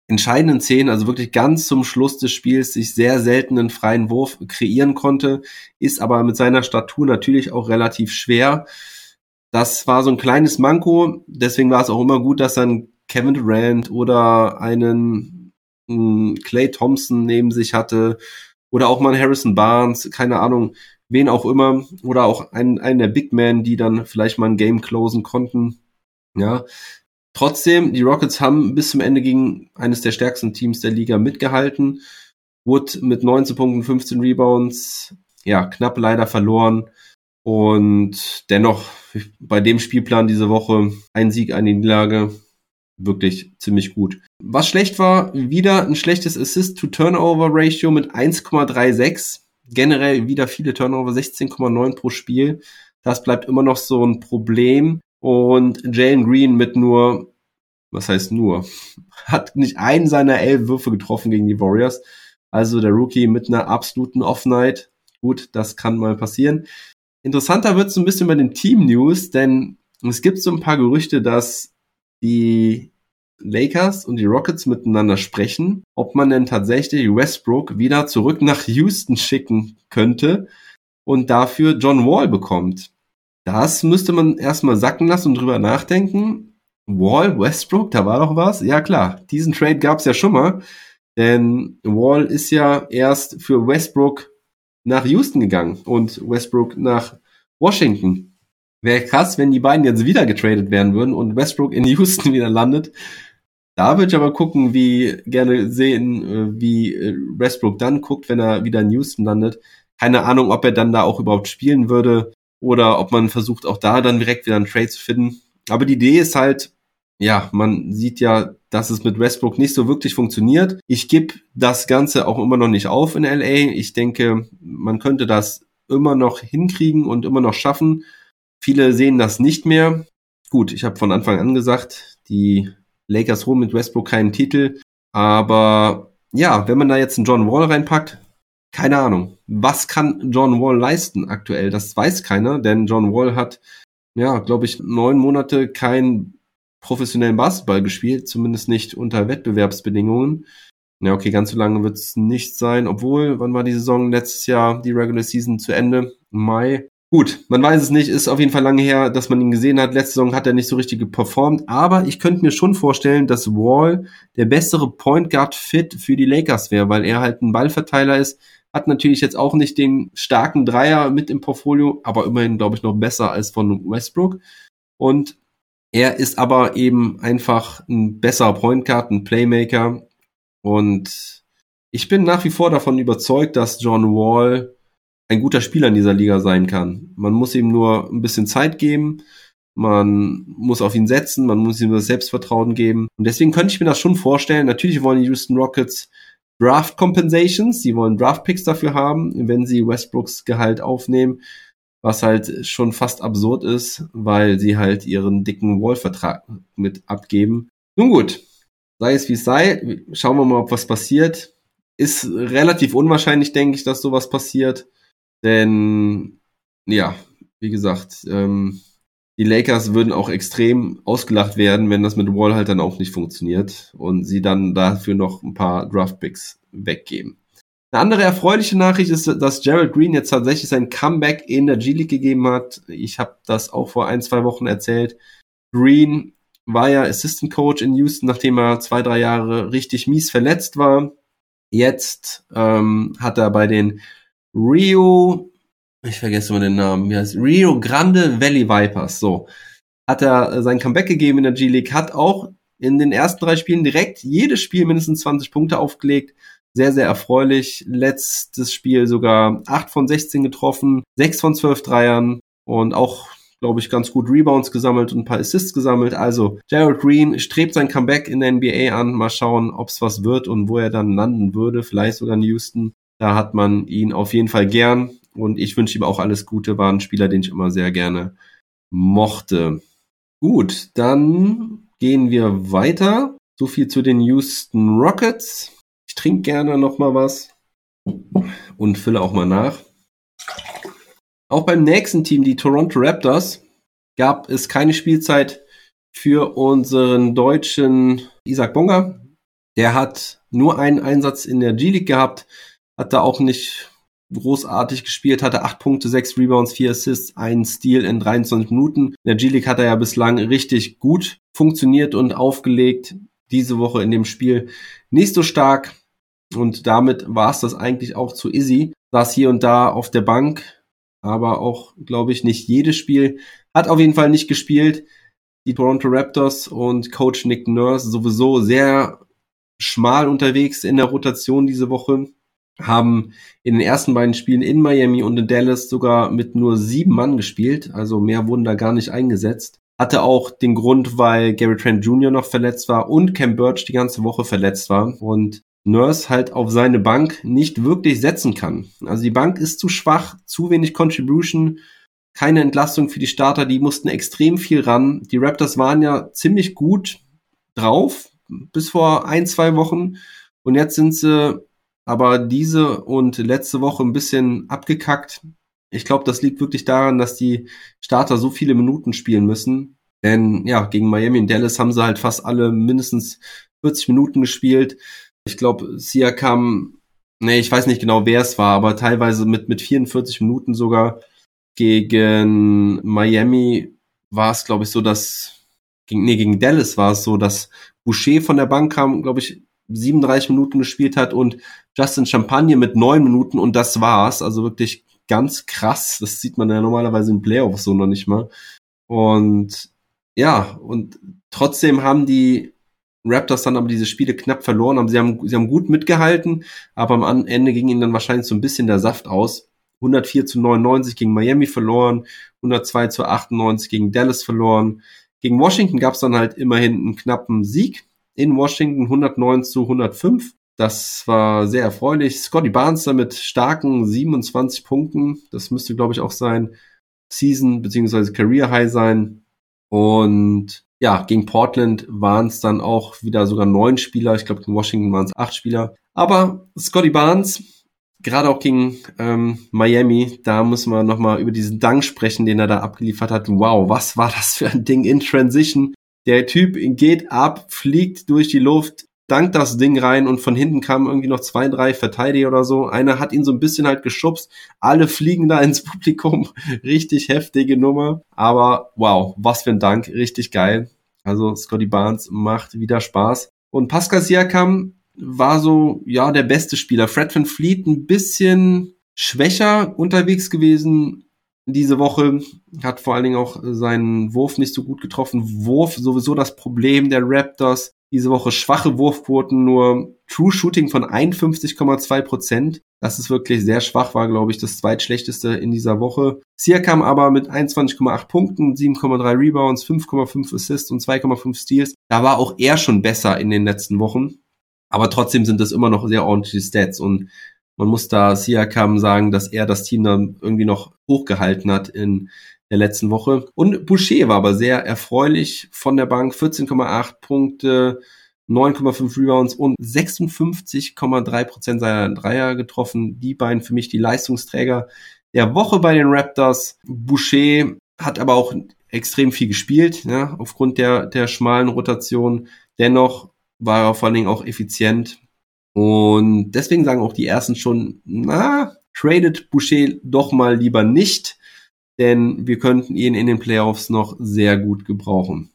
entscheidenden Szenen, also wirklich ganz zum Schluss des Spiels, sich sehr selten einen freien Wurf kreieren konnte, ist aber mit seiner Statur natürlich auch relativ schwer. Das war so ein kleines Manko, deswegen war es auch immer gut, dass dann Kevin Durant oder einen Clay hm, Thompson neben sich hatte oder auch mal einen Harrison Barnes, keine Ahnung, wen auch immer oder auch einen, einen der Big Men, die dann vielleicht mal ein Game closen konnten. Ja, Trotzdem, die Rockets haben bis zum Ende gegen eines der stärksten Teams der Liga mitgehalten. Wood mit 19 Punkten, 15 Rebounds, ja, knapp leider verloren. Und dennoch bei dem Spielplan diese Woche ein Sieg, eine Niederlage, wirklich ziemlich gut. Was schlecht war, wieder ein schlechtes Assist-to-Turnover-Ratio mit 1,36. Generell wieder viele Turnover, 16,9 pro Spiel. Das bleibt immer noch so ein Problem. Und Jalen Green mit nur, was heißt nur, hat nicht einen seiner elf Würfe getroffen gegen die Warriors. Also der Rookie mit einer absoluten Off-Night. Gut, das kann mal passieren. Interessanter wird es ein bisschen bei den Team-News, denn es gibt so ein paar Gerüchte, dass die Lakers und die Rockets miteinander sprechen, ob man denn tatsächlich Westbrook wieder zurück nach Houston schicken könnte und dafür John Wall bekommt. Das müsste man erstmal sacken lassen und drüber nachdenken. Wall, Westbrook, da war doch was. Ja klar, diesen Trade gab es ja schon mal. Denn Wall ist ja erst für Westbrook nach Houston gegangen und Westbrook nach Washington. Wäre krass, wenn die beiden jetzt wieder getradet werden würden und Westbrook in Houston wieder landet. Da würde ich aber gucken, wie gerne sehen, äh, wie äh, Westbrook dann guckt, wenn er wieder in Houston landet. Keine Ahnung, ob er dann da auch überhaupt spielen würde oder ob man versucht, auch da dann direkt wieder einen Trade zu finden. Aber die Idee ist halt, ja, man sieht ja, dass es mit Westbrook nicht so wirklich funktioniert. Ich gebe das Ganze auch immer noch nicht auf in LA. Ich denke, man könnte das immer noch hinkriegen und immer noch schaffen. Viele sehen das nicht mehr. Gut, ich habe von Anfang an gesagt, die Lakers holen mit Westbrook keinen Titel. Aber ja, wenn man da jetzt einen John Wall reinpackt, keine Ahnung. Was kann John Wall leisten aktuell? Das weiß keiner, denn John Wall hat, ja, glaube ich, neun Monate keinen professionellen Basketball gespielt, zumindest nicht unter Wettbewerbsbedingungen. Ja, okay, ganz so lange wird es nicht sein, obwohl, wann war die Saison? Letztes Jahr die Regular Season zu Ende, Mai. Gut, man weiß es nicht, ist auf jeden Fall lange her, dass man ihn gesehen hat. Letzte Saison hat er nicht so richtig performt, aber ich könnte mir schon vorstellen, dass Wall der bessere Point Guard Fit für die Lakers wäre, weil er halt ein Ballverteiler ist, hat natürlich jetzt auch nicht den starken Dreier mit im Portfolio, aber immerhin, glaube ich, noch besser als von Westbrook. Und er ist aber eben einfach ein besserer Point Guard, ein Playmaker. Und ich bin nach wie vor davon überzeugt, dass John Wall ein guter Spieler in dieser Liga sein kann. Man muss ihm nur ein bisschen Zeit geben. Man muss auf ihn setzen, man muss ihm das Selbstvertrauen geben. Und deswegen könnte ich mir das schon vorstellen. Natürlich wollen die Houston Rockets Draft Compensations. Sie wollen Draft Picks dafür haben, wenn sie Westbrooks Gehalt aufnehmen, was halt schon fast absurd ist, weil sie halt ihren dicken Wall-Vertrag mit abgeben. Nun gut, sei es wie es sei, schauen wir mal, ob was passiert. Ist relativ unwahrscheinlich, denke ich, dass sowas passiert. Denn, ja, wie gesagt, ähm, die Lakers würden auch extrem ausgelacht werden, wenn das mit Wall halt dann auch nicht funktioniert und sie dann dafür noch ein paar Draftpicks weggeben. Eine andere erfreuliche Nachricht ist, dass Gerald Green jetzt tatsächlich sein Comeback in der G-League gegeben hat. Ich habe das auch vor ein, zwei Wochen erzählt. Green war ja Assistant Coach in Houston, nachdem er zwei, drei Jahre richtig mies verletzt war. Jetzt ähm, hat er bei den Rio ich vergesse mal den Namen, wie heißt Rio Grande Valley Vipers, so. Hat er äh, sein Comeback gegeben in der G-League, hat auch in den ersten drei Spielen direkt jedes Spiel mindestens 20 Punkte aufgelegt. Sehr, sehr erfreulich. Letztes Spiel sogar 8 von 16 getroffen, 6 von 12 Dreiern und auch, glaube ich, ganz gut Rebounds gesammelt und ein paar Assists gesammelt. Also Jared Green strebt sein Comeback in der NBA an. Mal schauen, ob es was wird und wo er dann landen würde. Vielleicht sogar in Houston. Da hat man ihn auf jeden Fall gern. Und ich wünsche ihm auch alles Gute. War ein Spieler, den ich immer sehr gerne mochte. Gut, dann gehen wir weiter. So viel zu den Houston Rockets. Ich trinke gerne noch mal was und fülle auch mal nach. Auch beim nächsten Team, die Toronto Raptors, gab es keine Spielzeit für unseren deutschen Isaac Bonga. Der hat nur einen Einsatz in der G-League gehabt, hat da auch nicht großartig gespielt, hatte acht Punkte, sechs Rebounds, vier Assists, einen Steal in 23 Minuten. In der G-League hat er ja bislang richtig gut funktioniert und aufgelegt. Diese Woche in dem Spiel nicht so stark. Und damit war es das eigentlich auch zu Izzy. Saß hier und da auf der Bank, aber auch, glaube ich, nicht jedes Spiel. Hat auf jeden Fall nicht gespielt. Die Toronto Raptors und Coach Nick Nurse sowieso sehr schmal unterwegs in der Rotation diese Woche haben in den ersten beiden Spielen in Miami und in Dallas sogar mit nur sieben Mann gespielt, also mehr wurden da gar nicht eingesetzt. Hatte auch den Grund, weil Gary Trent Jr. noch verletzt war und Cam Birch die ganze Woche verletzt war und Nurse halt auf seine Bank nicht wirklich setzen kann. Also die Bank ist zu schwach, zu wenig Contribution, keine Entlastung für die Starter, die mussten extrem viel ran. Die Raptors waren ja ziemlich gut drauf bis vor ein, zwei Wochen und jetzt sind sie aber diese und letzte Woche ein bisschen abgekackt. Ich glaube, das liegt wirklich daran, dass die Starter so viele Minuten spielen müssen. Denn ja, gegen Miami und Dallas haben sie halt fast alle mindestens 40 Minuten gespielt. Ich glaube, Siakam, nee, ich weiß nicht genau, wer es war, aber teilweise mit, mit 44 Minuten sogar. Gegen Miami war es, glaube ich, so, dass, gegen, nee, gegen Dallas war es so, dass Boucher von der Bank kam, glaube ich, 37 Minuten gespielt hat und Justin Champagne mit neun Minuten und das war's. Also wirklich ganz krass. Das sieht man ja normalerweise im Playoffs so noch nicht mal. Und ja, und trotzdem haben die Raptors dann aber diese Spiele knapp verloren. Aber sie haben, sie haben gut mitgehalten, aber am Ende ging ihnen dann wahrscheinlich so ein bisschen der Saft aus. 104 zu 99 gegen Miami verloren, 102 zu 98 gegen Dallas verloren. Gegen Washington gab es dann halt immerhin einen knappen Sieg in Washington 109 zu 105. Das war sehr erfreulich. Scotty Barnes da mit starken 27 Punkten. Das müsste, glaube ich, auch sein Season bzw. Career High sein. Und ja, gegen Portland waren es dann auch wieder sogar neun Spieler. Ich glaube, gegen Washington waren es acht Spieler. Aber Scotty Barnes, gerade auch gegen ähm, Miami, da müssen wir nochmal über diesen Dank sprechen, den er da abgeliefert hat. Wow, was war das für ein Ding in Transition? Der Typ geht ab, fliegt durch die Luft, dankt das Ding rein und von hinten kamen irgendwie noch zwei, drei Verteidiger oder so. Einer hat ihn so ein bisschen halt geschubst. Alle fliegen da ins Publikum. Richtig heftige Nummer. Aber wow, was für ein Dank. Richtig geil. Also Scotty Barnes macht wieder Spaß. Und Pascal Siakam war so, ja, der beste Spieler. Fred Van Fleet ein bisschen schwächer unterwegs gewesen diese Woche hat vor allen Dingen auch seinen Wurf nicht so gut getroffen. Wurf sowieso das Problem der Raptors. Diese Woche schwache Wurfquoten, nur True Shooting von 51,2 Prozent. Das ist wirklich sehr schwach, war glaube ich das zweitschlechteste in dieser Woche. Siakam aber mit 21,8 Punkten, 7,3 Rebounds, 5,5 Assists und 2,5 Steals. Da war auch er schon besser in den letzten Wochen. Aber trotzdem sind das immer noch sehr ordentliche Stats und man muss da Siakam sagen, dass er das Team dann irgendwie noch hochgehalten hat in der letzten Woche. Und Boucher war aber sehr erfreulich von der Bank. 14,8 Punkte, 9,5 Rebounds und 56,3 Prozent seiner Dreier getroffen. Die beiden für mich die Leistungsträger der Woche bei den Raptors. Boucher hat aber auch extrem viel gespielt, ja, aufgrund der, der schmalen Rotation. Dennoch war er vor allen Dingen auch effizient. Und deswegen sagen auch die ersten schon, na, tradet Boucher doch mal lieber nicht, denn wir könnten ihn in den Playoffs noch sehr gut gebrauchen.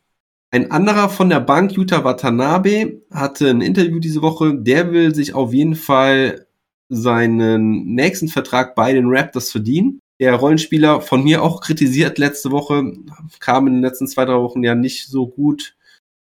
Ein anderer von der Bank, Yuta Watanabe, hatte ein Interview diese Woche. Der will sich auf jeden Fall seinen nächsten Vertrag bei den Raptors verdienen. Der Rollenspieler von mir auch kritisiert letzte Woche, kam in den letzten zwei, drei Wochen ja nicht so gut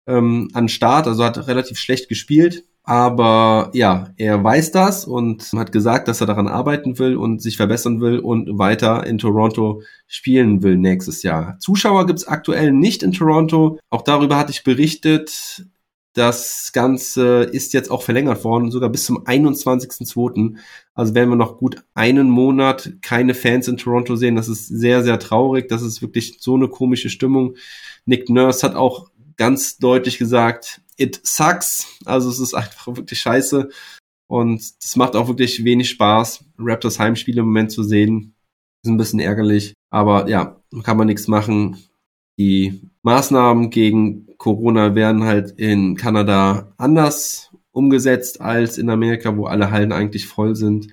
ähm, an Start, also hat relativ schlecht gespielt. Aber ja, er weiß das und hat gesagt, dass er daran arbeiten will und sich verbessern will und weiter in Toronto spielen will nächstes Jahr. Zuschauer gibt's aktuell nicht in Toronto. Auch darüber hatte ich berichtet. Das Ganze ist jetzt auch verlängert worden, sogar bis zum 21.02. Also werden wir noch gut einen Monat keine Fans in Toronto sehen. Das ist sehr, sehr traurig. Das ist wirklich so eine komische Stimmung. Nick Nurse hat auch ganz deutlich gesagt, it sucks. Also es ist einfach wirklich scheiße. Und es macht auch wirklich wenig Spaß, Raptors Heimspiele im Moment zu sehen. Ist ein bisschen ärgerlich. Aber ja, kann man nichts machen. Die Maßnahmen gegen Corona werden halt in Kanada anders umgesetzt als in Amerika, wo alle Hallen eigentlich voll sind.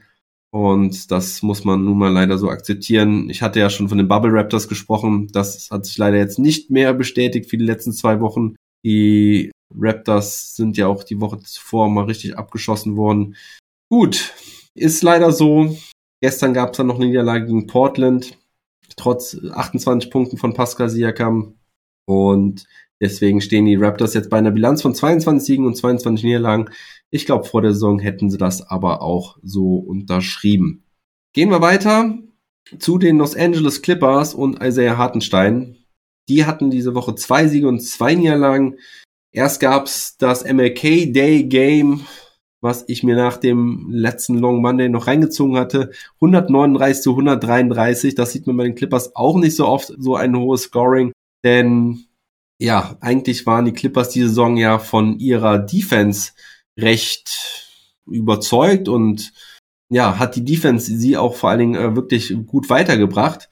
Und das muss man nun mal leider so akzeptieren. Ich hatte ja schon von den Bubble Raptors gesprochen. Das hat sich leider jetzt nicht mehr bestätigt für die letzten zwei Wochen. Die Raptors sind ja auch die Woche zuvor mal richtig abgeschossen worden. Gut, ist leider so. Gestern gab es dann noch eine Niederlage gegen Portland, trotz 28 Punkten von Pascal Siakam. Und deswegen stehen die Raptors jetzt bei einer Bilanz von 22 Siegen und 22 Niederlagen. Ich glaube, vor der Saison hätten sie das aber auch so unterschrieben. Gehen wir weiter zu den Los Angeles Clippers und Isaiah Hartenstein. Die hatten diese Woche zwei Siege und zwei Niederlagen. Erst gab's das MLK Day Game, was ich mir nach dem letzten Long Monday noch reingezogen hatte. 139 zu 133. Das sieht man bei den Clippers auch nicht so oft, so ein hohes Scoring. Denn ja, eigentlich waren die Clippers diese Saison ja von ihrer Defense recht überzeugt und ja, hat die Defense sie auch vor allen Dingen äh, wirklich gut weitergebracht.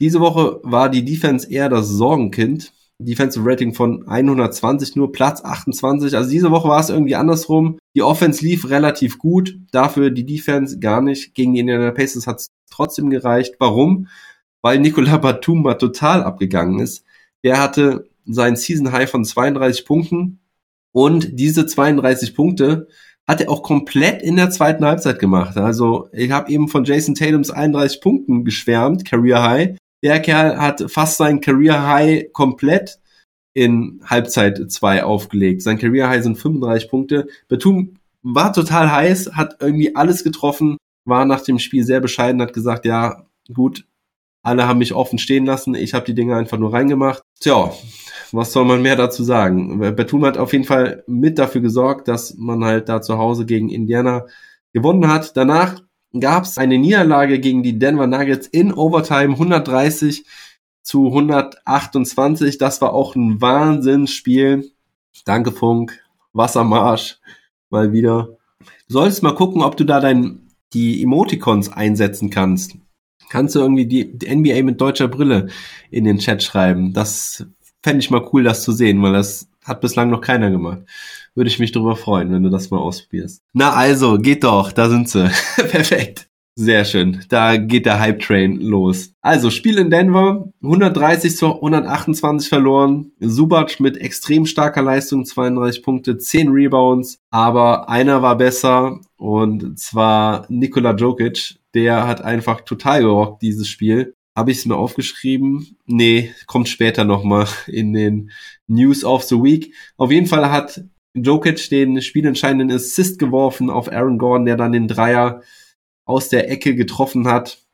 Diese Woche war die Defense eher das Sorgenkind. Defensive Rating von 120, nur Platz 28. Also diese Woche war es irgendwie andersrum. Die Offense lief relativ gut, dafür die Defense gar nicht. Gegen die Indiana Pacers hat es trotzdem gereicht. Warum? Weil Nikola Batum mal total abgegangen ist. Der hatte sein Season High von 32 Punkten und diese 32 Punkte hat er auch komplett in der zweiten Halbzeit gemacht. Also ich habe eben von Jason Tatums 31 Punkten geschwärmt, Career High. Der Kerl hat fast sein Career High komplett in Halbzeit 2 aufgelegt. Sein Career High sind 35 Punkte. Batum war total heiß, hat irgendwie alles getroffen, war nach dem Spiel sehr bescheiden, hat gesagt, ja, gut, alle haben mich offen stehen lassen, ich habe die Dinge einfach nur reingemacht. Tja, was soll man mehr dazu sagen? Batum hat auf jeden Fall mit dafür gesorgt, dass man halt da zu Hause gegen Indiana gewonnen hat. Danach gab es eine Niederlage gegen die Denver Nuggets in Overtime 130 zu 128. Das war auch ein Wahnsinnsspiel. Danke Funk, Wassermarsch, mal wieder. Du solltest mal gucken, ob du da dein, die Emoticons einsetzen kannst. Kannst du irgendwie die, die NBA mit deutscher Brille in den Chat schreiben? Das fände ich mal cool, das zu sehen, weil das hat bislang noch keiner gemacht. Würde ich mich darüber freuen, wenn du das mal ausprobierst. Na also, geht doch, da sind sie. Perfekt. Sehr schön. Da geht der Hype Train los. Also, Spiel in Denver, 130 zu 128 verloren. Subac mit extrem starker Leistung, 32 Punkte, 10 Rebounds. Aber einer war besser und zwar Nikola Jokic. Der hat einfach total gerockt, dieses Spiel. Habe ich es mir aufgeschrieben? Nee, kommt später nochmal in den News of the Week. Auf jeden Fall hat Jokic den spielentscheidenden Assist geworfen auf Aaron Gordon, der dann den Dreier aus der Ecke getroffen hat.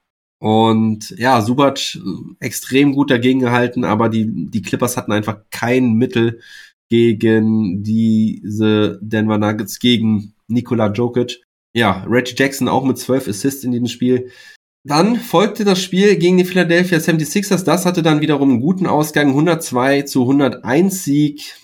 Und ja, Subac extrem gut dagegen gehalten, aber die, die Clippers hatten einfach kein Mittel gegen diese Denver Nuggets, gegen Nikola Jokic. Ja, Reggie Jackson auch mit zwölf Assists in diesem Spiel. Dann folgte das Spiel gegen die Philadelphia 76ers. Das hatte dann wiederum einen guten Ausgang, 102 zu 101 Sieg.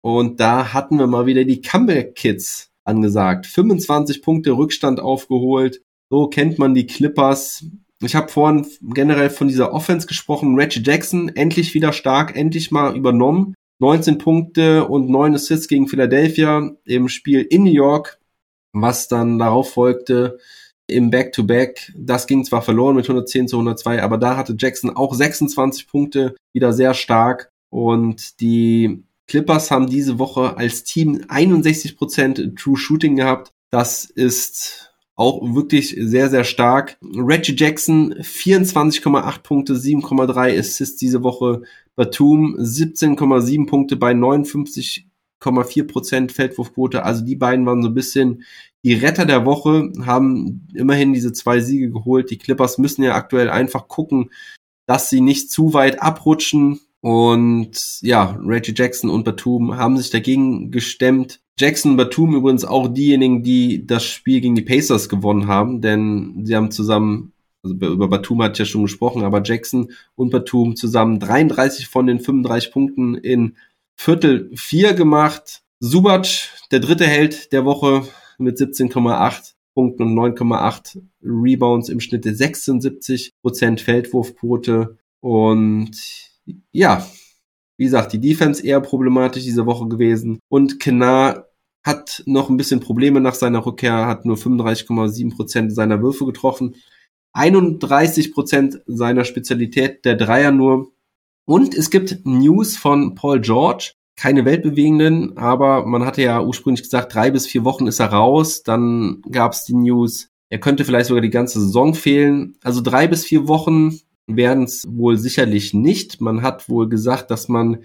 Und da hatten wir mal wieder die Comeback Kids angesagt. 25 Punkte Rückstand aufgeholt. So kennt man die Clippers. Ich habe vorhin generell von dieser Offense gesprochen. Reggie Jackson endlich wieder stark, endlich mal übernommen. 19 Punkte und 9 Assists gegen Philadelphia im Spiel in New York, was dann darauf folgte im Back-to-Back. -Back. Das ging zwar verloren mit 110 zu 102, aber da hatte Jackson auch 26 Punkte, wieder sehr stark. Und die Clippers haben diese Woche als Team 61% True Shooting gehabt. Das ist auch wirklich sehr, sehr stark. Reggie Jackson 24,8 Punkte, 7,3 Assists diese Woche. Batum 17,7 Punkte bei 59,4% Feldwurfquote. Also die beiden waren so ein bisschen die Retter der Woche haben immerhin diese zwei Siege geholt. Die Clippers müssen ja aktuell einfach gucken, dass sie nicht zu weit abrutschen. Und ja, Reggie Jackson und Batum haben sich dagegen gestemmt. Jackson und Batum übrigens auch diejenigen, die das Spiel gegen die Pacers gewonnen haben, denn sie haben zusammen, also über Batum hat ja schon gesprochen, aber Jackson und Batum zusammen 33 von den 35 Punkten in Viertel 4 gemacht. Subac, der dritte Held der Woche, mit 17,8 Punkten und 9,8 Rebounds im Schnitt 76 Prozent Feldwurfquote und ja, Wie gesagt, die Defense eher problematisch diese Woche gewesen. Und Kenar hat noch ein bisschen Probleme nach seiner Rückkehr, hat nur 35,7 Prozent seiner Würfe getroffen. 31 Prozent seiner Spezialität, der Dreier nur. Und es gibt News von Paul George. Keine weltbewegenden, aber man hatte ja ursprünglich gesagt, drei bis vier Wochen ist er raus. Dann gab es die News, er könnte vielleicht sogar die ganze Saison fehlen. Also drei bis vier Wochen werden es wohl sicherlich nicht. Man hat wohl gesagt, dass man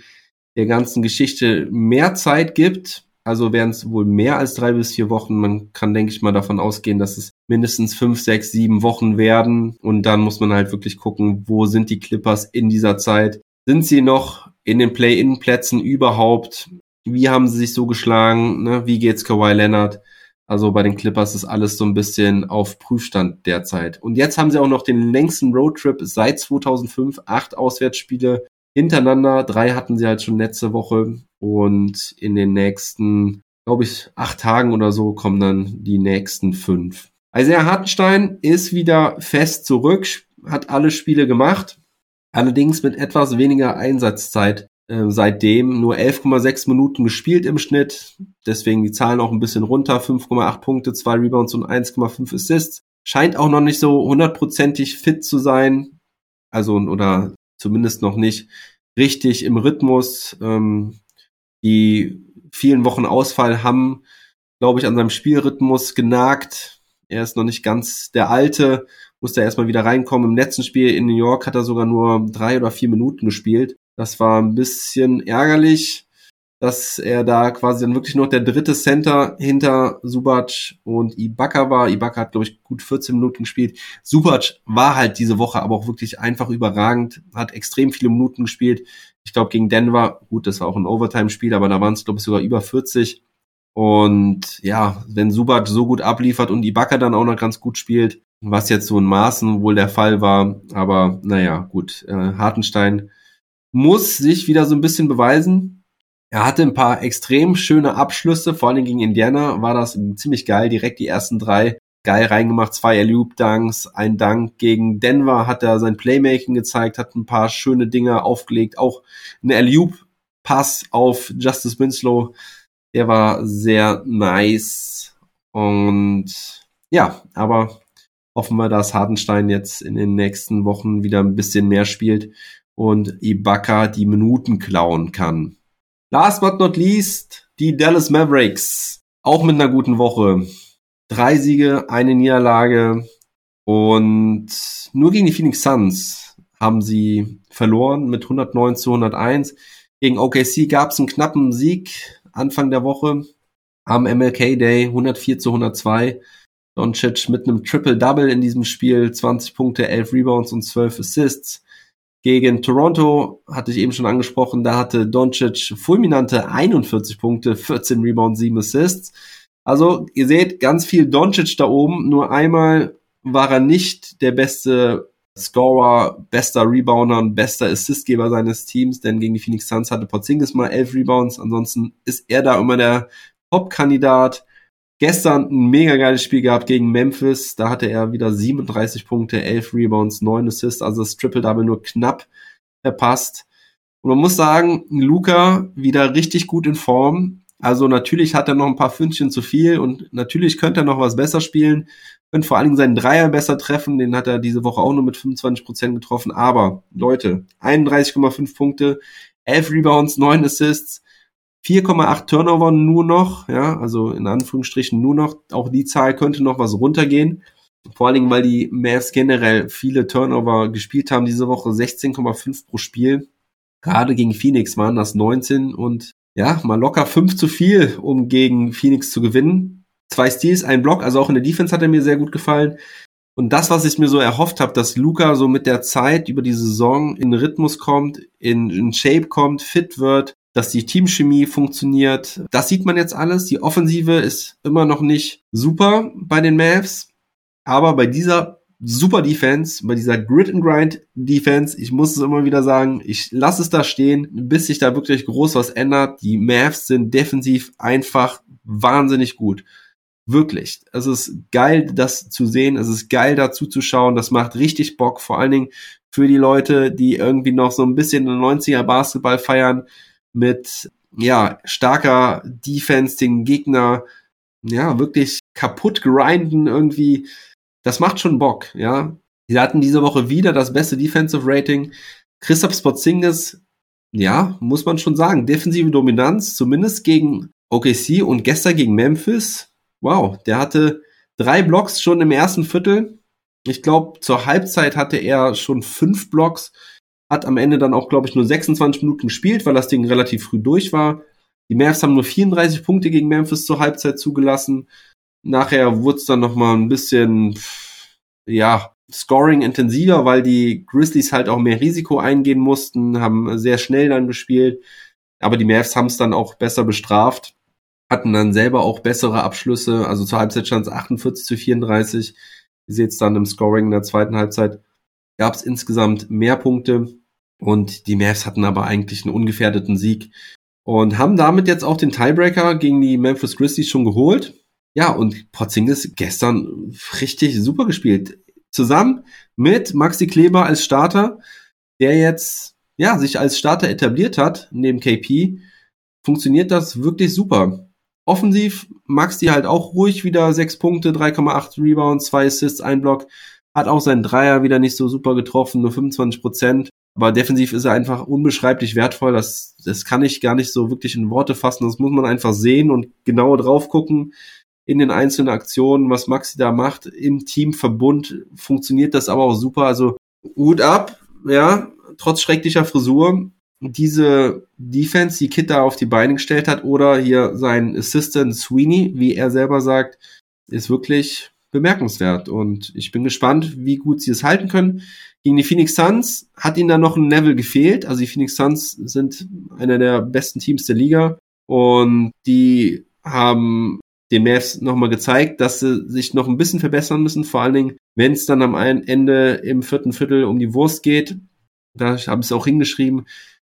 der ganzen Geschichte mehr Zeit gibt. Also werden es wohl mehr als drei bis vier Wochen. Man kann, denke ich mal, davon ausgehen, dass es mindestens fünf, sechs, sieben Wochen werden. Und dann muss man halt wirklich gucken, wo sind die Clippers in dieser Zeit? Sind sie noch in den Play-In-Plätzen überhaupt? Wie haben sie sich so geschlagen? Ne? Wie geht's Kawhi Leonard? Also bei den Clippers ist alles so ein bisschen auf Prüfstand derzeit. Und jetzt haben sie auch noch den längsten Roadtrip seit 2005. Acht Auswärtsspiele hintereinander. Drei hatten sie halt schon letzte Woche. Und in den nächsten, glaube ich, acht Tagen oder so kommen dann die nächsten fünf. Isaiah Hartenstein ist wieder fest zurück, hat alle Spiele gemacht. Allerdings mit etwas weniger Einsatzzeit äh, seitdem nur 11,6 Minuten gespielt im Schnitt. Deswegen die Zahlen auch ein bisschen runter. 5,8 Punkte, 2 Rebounds und 1,5 Assists. Scheint auch noch nicht so hundertprozentig fit zu sein. Also, oder zumindest noch nicht richtig im Rhythmus. Ähm, die vielen Wochen Ausfall haben, glaube ich, an seinem Spielrhythmus genagt. Er ist noch nicht ganz der Alte, musste erstmal wieder reinkommen. Im letzten Spiel in New York hat er sogar nur drei oder vier Minuten gespielt. Das war ein bisschen ärgerlich, dass er da quasi dann wirklich noch der dritte Center hinter Subac und Ibaka war. Ibaka hat, glaube ich, gut 14 Minuten gespielt. Subac war halt diese Woche aber auch wirklich einfach überragend, hat extrem viele Minuten gespielt. Ich glaube, gegen Denver, gut, das war auch ein Overtime-Spiel, aber da waren es, glaube ich, sogar über 40. Und ja, wenn Subac so gut abliefert und Ibaka dann auch noch ganz gut spielt, was jetzt so in Maßen wohl der Fall war, aber naja, gut, äh, Hartenstein muss sich wieder so ein bisschen beweisen. Er hatte ein paar extrem schöne Abschlüsse, vor allem gegen Indiana war das ziemlich geil, direkt die ersten drei geil reingemacht, zwei Elup Dunks, ein Dank gegen Denver hat er sein Playmaking gezeigt, hat ein paar schöne Dinge aufgelegt, auch ein Elup Pass auf Justice Winslow, der war sehr nice. Und ja, aber hoffen wir, dass Hartenstein jetzt in den nächsten Wochen wieder ein bisschen mehr spielt und Ibaka die Minuten klauen kann. Last but not least, die Dallas Mavericks. Auch mit einer guten Woche. Drei Siege, eine Niederlage und nur gegen die Phoenix Suns haben sie verloren mit 109 zu 101. Gegen OKC gab es einen knappen Sieg Anfang der Woche am MLK Day 104 zu 102. Doncic mit einem Triple-Double in diesem Spiel, 20 Punkte, 11 Rebounds und 12 Assists. Gegen Toronto hatte ich eben schon angesprochen, da hatte Doncic fulminante 41 Punkte, 14 Rebounds, 7 Assists. Also ihr seht ganz viel Doncic da oben, nur einmal war er nicht der beste Scorer, bester Rebounder und bester Assistgeber seines Teams, denn gegen die Phoenix Suns hatte Porzingis mal 11 Rebounds, ansonsten ist er da immer der Top-Kandidat. Gestern ein mega geiles Spiel gehabt gegen Memphis. Da hatte er wieder 37 Punkte, 11 Rebounds, 9 Assists, also das Triple-Double nur knapp verpasst. Und man muss sagen, Luca wieder richtig gut in Form. Also natürlich hat er noch ein paar Fündchen zu viel und natürlich könnte er noch was besser spielen. Könnte vor allen Dingen seinen Dreier besser treffen. Den hat er diese Woche auch nur mit 25 Prozent getroffen. Aber Leute, 31,5 Punkte, 11 Rebounds, 9 Assists. 4,8 Turnover nur noch, ja, also in Anführungsstrichen nur noch. Auch die Zahl könnte noch was runtergehen. Vor allen Dingen, weil die Mavs generell viele Turnover gespielt haben diese Woche, 16,5 pro Spiel. Gerade gegen Phoenix waren das 19 und ja, mal locker 5 zu viel, um gegen Phoenix zu gewinnen. Zwei Steals, ein Block, also auch in der Defense hat er mir sehr gut gefallen. Und das, was ich mir so erhofft habe, dass Luca so mit der Zeit über die Saison in Rhythmus kommt, in, in Shape kommt, fit wird, dass die Teamchemie funktioniert. Das sieht man jetzt alles. Die Offensive ist immer noch nicht super bei den Mavs, aber bei dieser super Defense, bei dieser Grit and Grind Defense, ich muss es immer wieder sagen, ich lasse es da stehen, bis sich da wirklich groß was ändert. Die Mavs sind defensiv einfach wahnsinnig gut. Wirklich. Es ist geil, das zu sehen. Es ist geil, dazu zu schauen. Das macht richtig Bock. Vor allen Dingen für die Leute, die irgendwie noch so ein bisschen den 90er Basketball feiern mit ja, starker Defense, den Gegner ja, wirklich kaputt grinden irgendwie. Das macht schon Bock, ja. Sie hatten diese Woche wieder das beste Defensive Rating. Christoph Spotzingis, ja, muss man schon sagen, defensive Dominanz, zumindest gegen OKC und gestern gegen Memphis. Wow, der hatte drei Blocks schon im ersten Viertel. Ich glaube, zur Halbzeit hatte er schon fünf Blocks, hat am Ende dann auch, glaube ich, nur 26 Minuten gespielt, weil das Ding relativ früh durch war. Die Mavs haben nur 34 Punkte gegen Memphis zur Halbzeit zugelassen. Nachher wurde es dann noch mal ein bisschen, ja, Scoring intensiver, weil die Grizzlies halt auch mehr Risiko eingehen mussten, haben sehr schnell dann gespielt. Aber die Mavs haben es dann auch besser bestraft, hatten dann selber auch bessere Abschlüsse. Also zur Halbzeit stand es 48 zu 34. Ihr seht es dann im Scoring in der zweiten Halbzeit. Gab es insgesamt mehr Punkte und die Mavs hatten aber eigentlich einen ungefährdeten Sieg und haben damit jetzt auch den Tiebreaker gegen die Memphis Grizzlies schon geholt. Ja, und Porzingis gestern richtig super gespielt. Zusammen mit Maxi Kleber als Starter, der jetzt ja sich als Starter etabliert hat neben KP, funktioniert das wirklich super. Offensiv Maxi halt auch ruhig wieder sechs Punkte, 3,8 Rebounds, zwei Assists, ein Block. Hat auch seinen Dreier wieder nicht so super getroffen, nur 25 Prozent. Aber defensiv ist er einfach unbeschreiblich wertvoll. Das, das kann ich gar nicht so wirklich in Worte fassen. Das muss man einfach sehen und genau drauf gucken in den einzelnen Aktionen, was Maxi da macht. Im Teamverbund funktioniert das aber auch super. Also Hut ab, ja, trotz schrecklicher Frisur. Diese Defense, die Kit da auf die Beine gestellt hat, oder hier sein Assistant Sweeney, wie er selber sagt, ist wirklich bemerkenswert. Und ich bin gespannt, wie gut sie es halten können. Gegen die Phoenix Suns hat ihnen da noch ein Level gefehlt. Also die Phoenix Suns sind einer der besten Teams der Liga und die haben den Mavs nochmal gezeigt, dass sie sich noch ein bisschen verbessern müssen, vor allen Dingen, wenn es dann am Ende im vierten Viertel um die Wurst geht. Da haben sie auch hingeschrieben,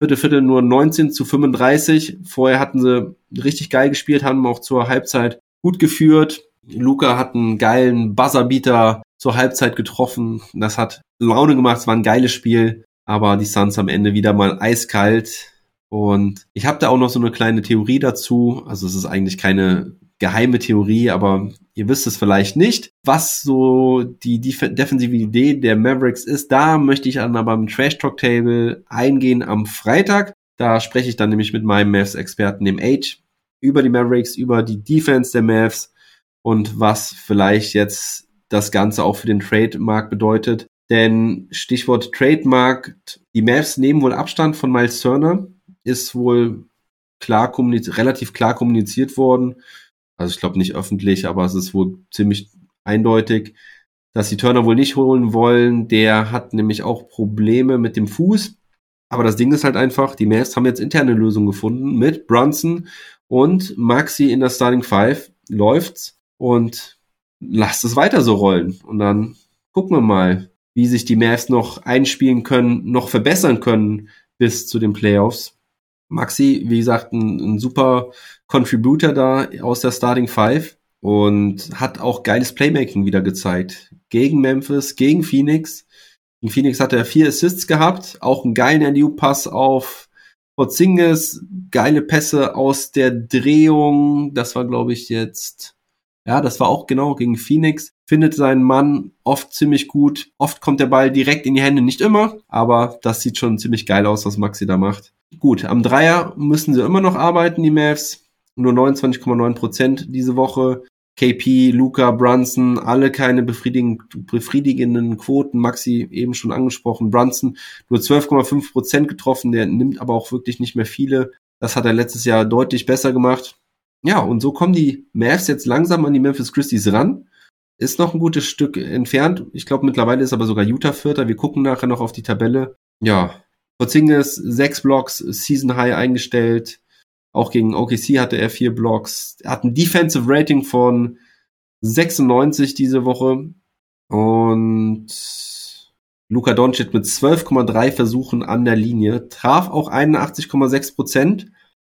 vierte Viertel nur 19 zu 35. Vorher hatten sie richtig geil gespielt, haben auch zur Halbzeit gut geführt. Luca hat einen geilen Buzzerbeater zur Halbzeit getroffen. Das hat Laune gemacht, es war ein geiles Spiel, aber die Suns am Ende wieder mal eiskalt. Und ich habe da auch noch so eine kleine Theorie dazu. Also es ist eigentlich keine geheime Theorie, aber ihr wisst es vielleicht nicht, was so die Def defensive Idee der Mavericks ist. Da möchte ich dann aber im Trash Talk Table eingehen am Freitag. Da spreche ich dann nämlich mit meinem Mavs-Experten, dem Age, über die Mavericks, über die Defense der Mavs und was vielleicht jetzt das Ganze auch für den Trademark bedeutet. Denn Stichwort Trademark, die Mavs nehmen wohl Abstand von Miles Turner, ist wohl klar relativ klar kommuniziert worden. Also ich glaube nicht öffentlich, aber es ist wohl ziemlich eindeutig, dass die Turner wohl nicht holen wollen. Der hat nämlich auch Probleme mit dem Fuß. Aber das Ding ist halt einfach, die Mavs haben jetzt interne Lösungen gefunden mit Brunson und Maxi in der Starting Five läuft's und lasst es weiter so rollen. Und dann gucken wir mal, wie sich die Mavs noch einspielen können, noch verbessern können bis zu den Playoffs. Maxi, wie gesagt, ein, ein super Contributor da aus der Starting Five und hat auch geiles Playmaking wieder gezeigt. Gegen Memphis, gegen Phoenix. In Phoenix hat er vier Assists gehabt, auch einen geilen NDU-Pass auf Porzingis, geile Pässe aus der Drehung. Das war, glaube ich, jetzt ja, das war auch genau gegen Phoenix. Findet seinen Mann oft ziemlich gut. Oft kommt der Ball direkt in die Hände, nicht immer, aber das sieht schon ziemlich geil aus, was Maxi da macht. Gut, am Dreier müssen sie immer noch arbeiten, die Mavs. Nur 29,9 Prozent diese Woche. KP, Luca, Brunson, alle keine befriedigenden Quoten. Maxi eben schon angesprochen. Brunson nur 12,5 Prozent getroffen. Der nimmt aber auch wirklich nicht mehr viele. Das hat er letztes Jahr deutlich besser gemacht. Ja, und so kommen die Mavs jetzt langsam an die Memphis Christies ran. Ist noch ein gutes Stück entfernt. Ich glaube, mittlerweile ist aber sogar Utah Vierter. Wir gucken nachher noch auf die Tabelle. Ja, Porzingis sechs Blocks, Season High eingestellt. Auch gegen OKC hatte er vier Blocks. Er hat ein Defensive Rating von 96 diese Woche. Und Luka Doncic mit 12,3 Versuchen an der Linie. Traf auch 81,6 Prozent.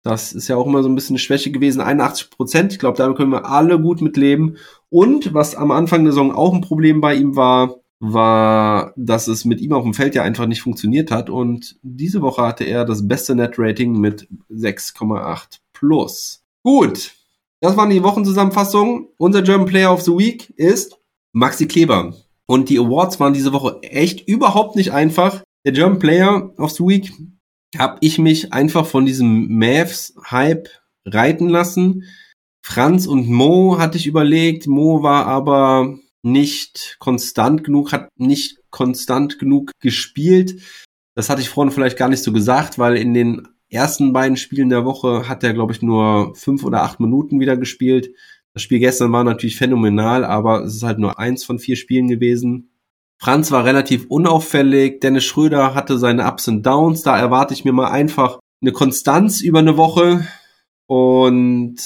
Das ist ja auch immer so ein bisschen eine Schwäche gewesen. 81 Prozent. Ich glaube, damit können wir alle gut mit leben. Und was am Anfang der Saison auch ein Problem bei ihm war, war, dass es mit ihm auf dem Feld ja einfach nicht funktioniert hat. Und diese Woche hatte er das beste Net-Rating mit 6,8 plus. Gut, das waren die Wochenzusammenfassungen. Unser German Player of the Week ist Maxi Kleber. Und die Awards waren diese Woche echt überhaupt nicht einfach. Der German Player of the Week habe ich mich einfach von diesem Mavs-Hype reiten lassen. Franz und Mo hatte ich überlegt. Mo war aber nicht konstant genug, hat nicht konstant genug gespielt. Das hatte ich vorhin vielleicht gar nicht so gesagt, weil in den ersten beiden Spielen der Woche hat er, glaube ich, nur fünf oder acht Minuten wieder gespielt. Das Spiel gestern war natürlich phänomenal, aber es ist halt nur eins von vier Spielen gewesen. Franz war relativ unauffällig. Dennis Schröder hatte seine Ups und Downs. Da erwarte ich mir mal einfach eine Konstanz über eine Woche. Und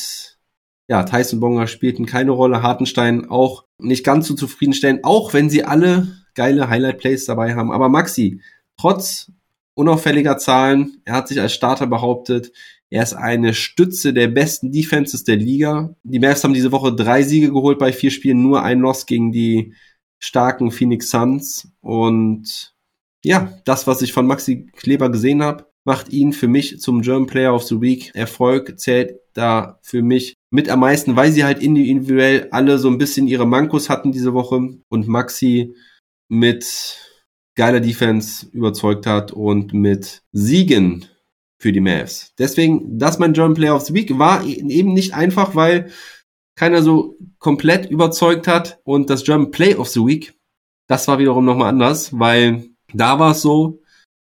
ja, Tyson Bonga spielten keine Rolle. Hartenstein auch nicht ganz so zufriedenstellend, auch wenn sie alle geile Highlight-Plays dabei haben. Aber Maxi, trotz unauffälliger Zahlen, er hat sich als Starter behauptet. Er ist eine Stütze der besten Defenses der Liga. Die Mavs haben diese Woche drei Siege geholt bei vier Spielen, nur ein Loss gegen die starken Phoenix Suns. Und ja, das, was ich von Maxi Kleber gesehen habe, macht ihn für mich zum German Player of the Week. Erfolg zählt da für mich mit am meisten, weil sie halt individuell alle so ein bisschen ihre Mankos hatten diese Woche und Maxi mit geiler Defense überzeugt hat und mit Siegen für die Mavs. Deswegen, das mein German Player of the Week war eben nicht einfach, weil keiner so komplett überzeugt hat und das German Play of the Week, das war wiederum nochmal anders, weil da war es so,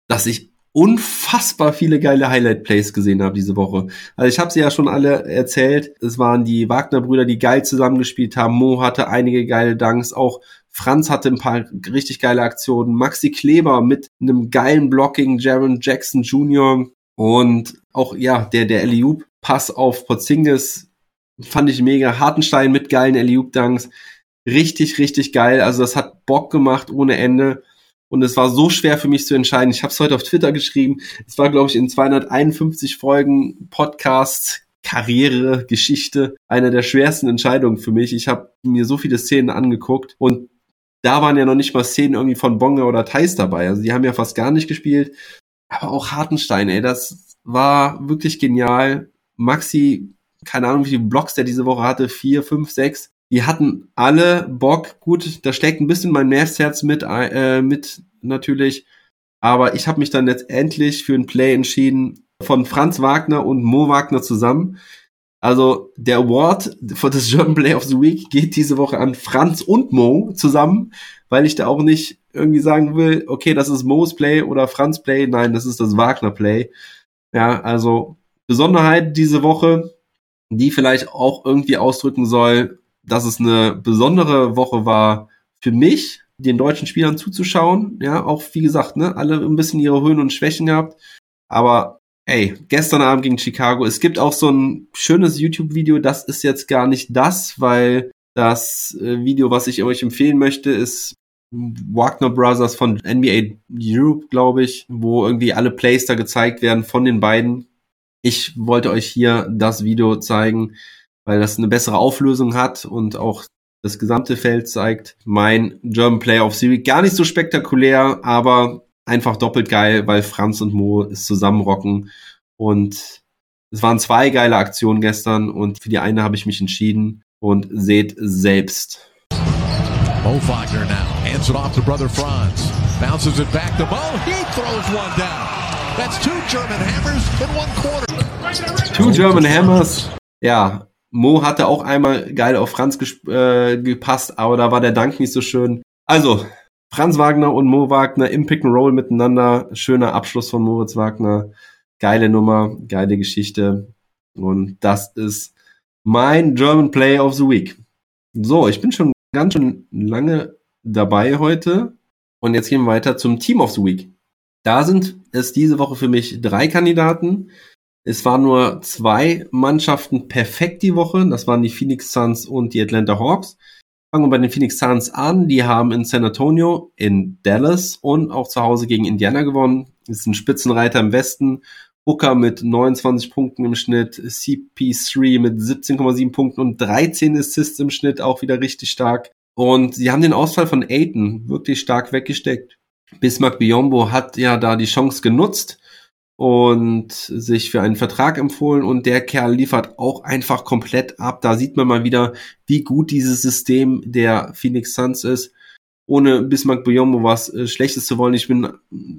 dass ich unfassbar viele geile Highlight-Plays gesehen habe diese Woche. Also ich habe sie ja schon alle erzählt. Es waren die Wagner-Brüder, die geil zusammengespielt haben. Mo hatte einige geile Danks. Auch Franz hatte ein paar richtig geile Aktionen. Maxi Kleber mit einem geilen Blocking. Jaron Jackson Jr. Und auch, ja, der, der Eliup Pass auf Porzingis fand ich mega. Hartenstein mit geilen Eliup Danks. Richtig, richtig geil. Also das hat Bock gemacht ohne Ende. Und es war so schwer für mich zu entscheiden. Ich habe es heute auf Twitter geschrieben. Es war, glaube ich, in 251 Folgen Podcast, Karriere, Geschichte eine der schwersten Entscheidungen für mich. Ich habe mir so viele Szenen angeguckt und da waren ja noch nicht mal Szenen irgendwie von Bonga oder Thais dabei. Also die haben ja fast gar nicht gespielt. Aber auch Hartenstein, ey, das war wirklich genial. Maxi, keine Ahnung, wie viele Blocks der diese Woche hatte, vier, fünf, sechs die hatten alle Bock. Gut, da steckt ein bisschen mein Nervsherz mit, äh, mit natürlich. Aber ich habe mich dann letztendlich für ein Play entschieden von Franz Wagner und Mo Wagner zusammen. Also der Award für das German Play of the Week geht diese Woche an Franz und Mo zusammen, weil ich da auch nicht irgendwie sagen will, okay, das ist Mo's Play oder Franz Play. Nein, das ist das Wagner Play. Ja, also Besonderheit diese Woche, die vielleicht auch irgendwie ausdrücken soll, dass es eine besondere Woche war für mich, den deutschen Spielern zuzuschauen. Ja, auch wie gesagt, ne, alle ein bisschen ihre Höhen und Schwächen gehabt. Aber ey, gestern Abend gegen Chicago. Es gibt auch so ein schönes YouTube-Video. Das ist jetzt gar nicht das, weil das äh, Video, was ich euch empfehlen möchte, ist Wagner Brothers von NBA Europe, glaube ich, wo irgendwie alle Plays da gezeigt werden von den beiden. Ich wollte euch hier das Video zeigen, weil das eine bessere Auflösung hat und auch das gesamte Feld zeigt. Mein German Player of the Week gar nicht so spektakulär, aber einfach doppelt geil, weil Franz und Mo es zusammenrocken und es waren zwei geile Aktionen gestern und für die eine habe ich mich entschieden und seht selbst. Mo Wagner now hands it off to brother Franz. Bounces it back to Mo. He throws one down. That's two German hammers in one quarter. Two German hammers. Ja, Mo hatte auch einmal geil auf Franz äh, gepasst, aber da war der Dank nicht so schön. Also, Franz Wagner und Mo Wagner im Pick and Roll miteinander. Schöner Abschluss von Moritz Wagner. Geile Nummer, geile Geschichte. Und das ist mein German Play of the Week. So, ich bin schon ganz schön lange dabei heute. Und jetzt gehen wir weiter zum Team of the Week. Da sind es diese Woche für mich drei Kandidaten. Es waren nur zwei Mannschaften perfekt die Woche. Das waren die Phoenix Suns und die Atlanta Hawks. Fangen wir bei den Phoenix Suns an. Die haben in San Antonio, in Dallas und auch zu Hause gegen Indiana gewonnen. Das ist ein Spitzenreiter im Westen. Booker mit 29 Punkten im Schnitt, CP3 mit 17,7 Punkten und 13 Assists im Schnitt, auch wieder richtig stark. Und sie haben den Ausfall von Aiton wirklich stark weggesteckt. Bismarck Biombo hat ja da die Chance genutzt und sich für einen Vertrag empfohlen und der Kerl liefert auch einfach komplett ab. Da sieht man mal wieder, wie gut dieses System der Phoenix Suns ist. Ohne Bismarck Biombo was äh, Schlechtes zu wollen. Ich bin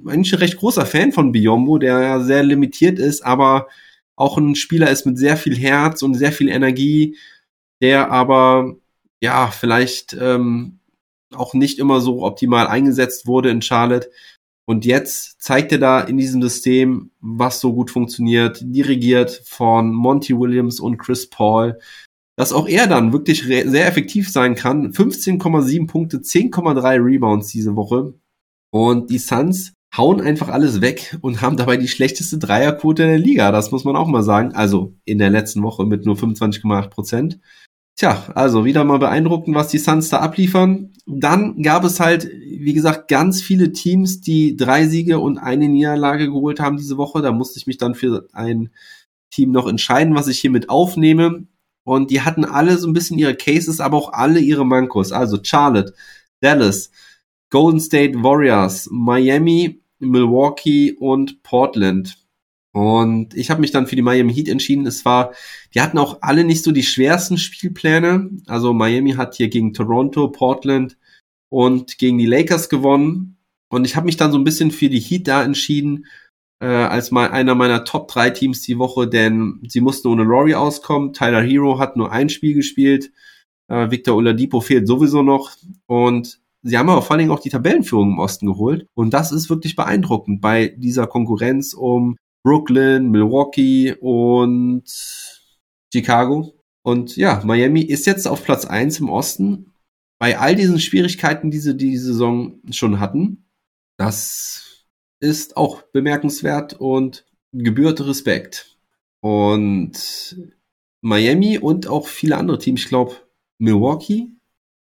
eigentlich ein recht großer Fan von Biombo, der ja sehr limitiert ist, aber auch ein Spieler ist mit sehr viel Herz und sehr viel Energie, der aber ja vielleicht ähm, auch nicht immer so optimal eingesetzt wurde in Charlotte. Und jetzt zeigt er da in diesem System, was so gut funktioniert, dirigiert von Monty Williams und Chris Paul, dass auch er dann wirklich sehr effektiv sein kann. 15,7 Punkte, 10,3 Rebounds diese Woche. Und die Suns hauen einfach alles weg und haben dabei die schlechteste Dreierquote der Liga. Das muss man auch mal sagen. Also in der letzten Woche mit nur 25,8 Prozent. Tja, also wieder mal beeindruckend, was die Suns da abliefern. Dann gab es halt, wie gesagt, ganz viele Teams, die drei Siege und eine Niederlage geholt haben diese Woche. Da musste ich mich dann für ein Team noch entscheiden, was ich hiermit aufnehme. Und die hatten alle so ein bisschen ihre Cases, aber auch alle ihre Mankos. Also Charlotte, Dallas, Golden State Warriors, Miami, Milwaukee und Portland. Und ich habe mich dann für die Miami Heat entschieden. Es war, die hatten auch alle nicht so die schwersten Spielpläne. Also Miami hat hier gegen Toronto, Portland und gegen die Lakers gewonnen. Und ich habe mich dann so ein bisschen für die Heat da entschieden, äh, als mal einer meiner Top 3 Teams die Woche, denn sie mussten ohne Rory auskommen. Tyler Hero hat nur ein Spiel gespielt. Äh, Victor Oladipo fehlt sowieso noch. Und sie haben aber vor allen Dingen auch die Tabellenführung im Osten geholt. Und das ist wirklich beeindruckend bei dieser Konkurrenz um Brooklyn, Milwaukee und Chicago. Und ja, Miami ist jetzt auf Platz eins im Osten. Bei all diesen Schwierigkeiten, die sie die Saison schon hatten, das ist auch bemerkenswert und gebührt Respekt. Und Miami und auch viele andere Teams, ich glaube Milwaukee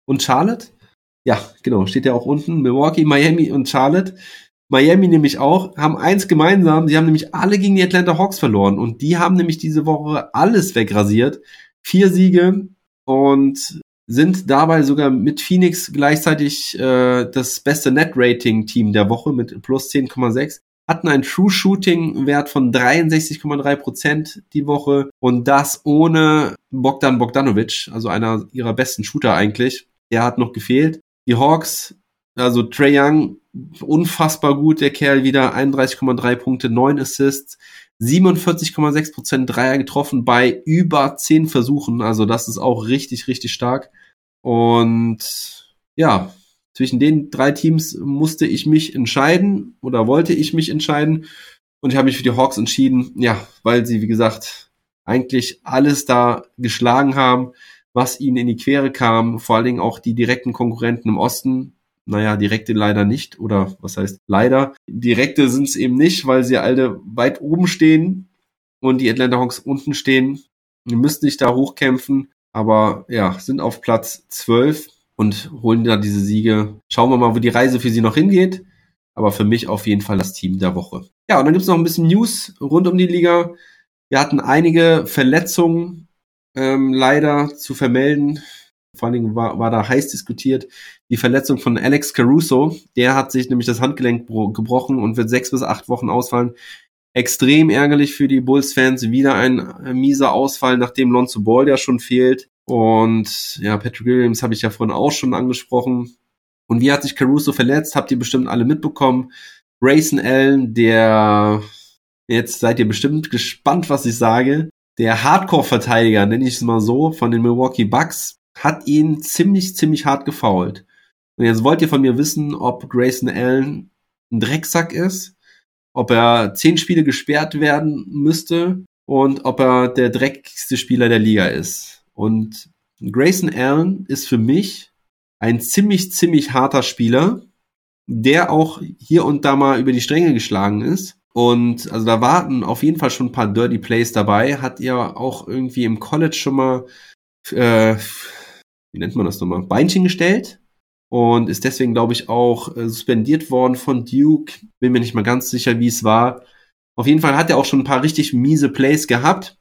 und Charlotte. Ja, genau, steht ja auch unten. Milwaukee, Miami und Charlotte Miami nämlich auch, haben eins gemeinsam, sie haben nämlich alle gegen die Atlanta Hawks verloren und die haben nämlich diese Woche alles wegrasiert. Vier Siege und sind dabei sogar mit Phoenix gleichzeitig äh, das beste Net-Rating-Team der Woche mit plus 10,6 hatten einen True Shooting Wert von 63,3 Prozent die Woche und das ohne Bogdan Bogdanovic, also einer ihrer besten Shooter eigentlich. Der hat noch gefehlt. Die Hawks, also Trey Young unfassbar gut, der Kerl wieder 31,3 Punkte, 9 Assists, 47,6 Prozent Dreier getroffen bei über 10 Versuchen. Also das ist auch richtig, richtig stark. Und ja, zwischen den drei Teams musste ich mich entscheiden oder wollte ich mich entscheiden. Und ich habe mich für die Hawks entschieden, ja, weil sie, wie gesagt, eigentlich alles da geschlagen haben, was ihnen in die Quere kam. Vor allen Dingen auch die direkten Konkurrenten im Osten, naja, direkte leider nicht. Oder was heißt leider? Direkte sind es eben nicht, weil sie alle weit oben stehen und die Atlanta Hawks unten stehen. Die müssten sich da hochkämpfen, aber ja, sind auf Platz 12 und holen da diese Siege. Schauen wir mal, wo die Reise für sie noch hingeht. Aber für mich auf jeden Fall das Team der Woche. Ja, und dann gibt's noch ein bisschen News rund um die Liga. Wir hatten einige Verletzungen ähm, leider zu vermelden vor allen Dingen war, war da heiß diskutiert, die Verletzung von Alex Caruso. Der hat sich nämlich das Handgelenk gebrochen und wird sechs bis acht Wochen ausfallen. Extrem ärgerlich für die Bulls-Fans. Wieder ein äh, mieser Ausfall, nachdem Lonzo Ball ja schon fehlt. Und ja, Patrick Williams habe ich ja vorhin auch schon angesprochen. Und wie hat sich Caruso verletzt? Habt ihr bestimmt alle mitbekommen. Grayson Allen, der jetzt seid ihr bestimmt gespannt, was ich sage. Der Hardcore-Verteidiger, nenne ich es mal so, von den Milwaukee Bucks, hat ihn ziemlich, ziemlich hart gefault. Und jetzt wollt ihr von mir wissen, ob Grayson Allen ein Drecksack ist, ob er zehn Spiele gesperrt werden müsste und ob er der dreckigste Spieler der Liga ist. Und Grayson Allen ist für mich ein ziemlich, ziemlich harter Spieler, der auch hier und da mal über die Stränge geschlagen ist. Und also da warten auf jeden Fall schon ein paar Dirty Plays dabei. Hat ihr auch irgendwie im College schon mal äh, wie nennt man das nochmal, Beinchen gestellt und ist deswegen, glaube ich, auch äh, suspendiert worden von Duke. Bin mir nicht mal ganz sicher, wie es war. Auf jeden Fall hat er auch schon ein paar richtig miese Plays gehabt.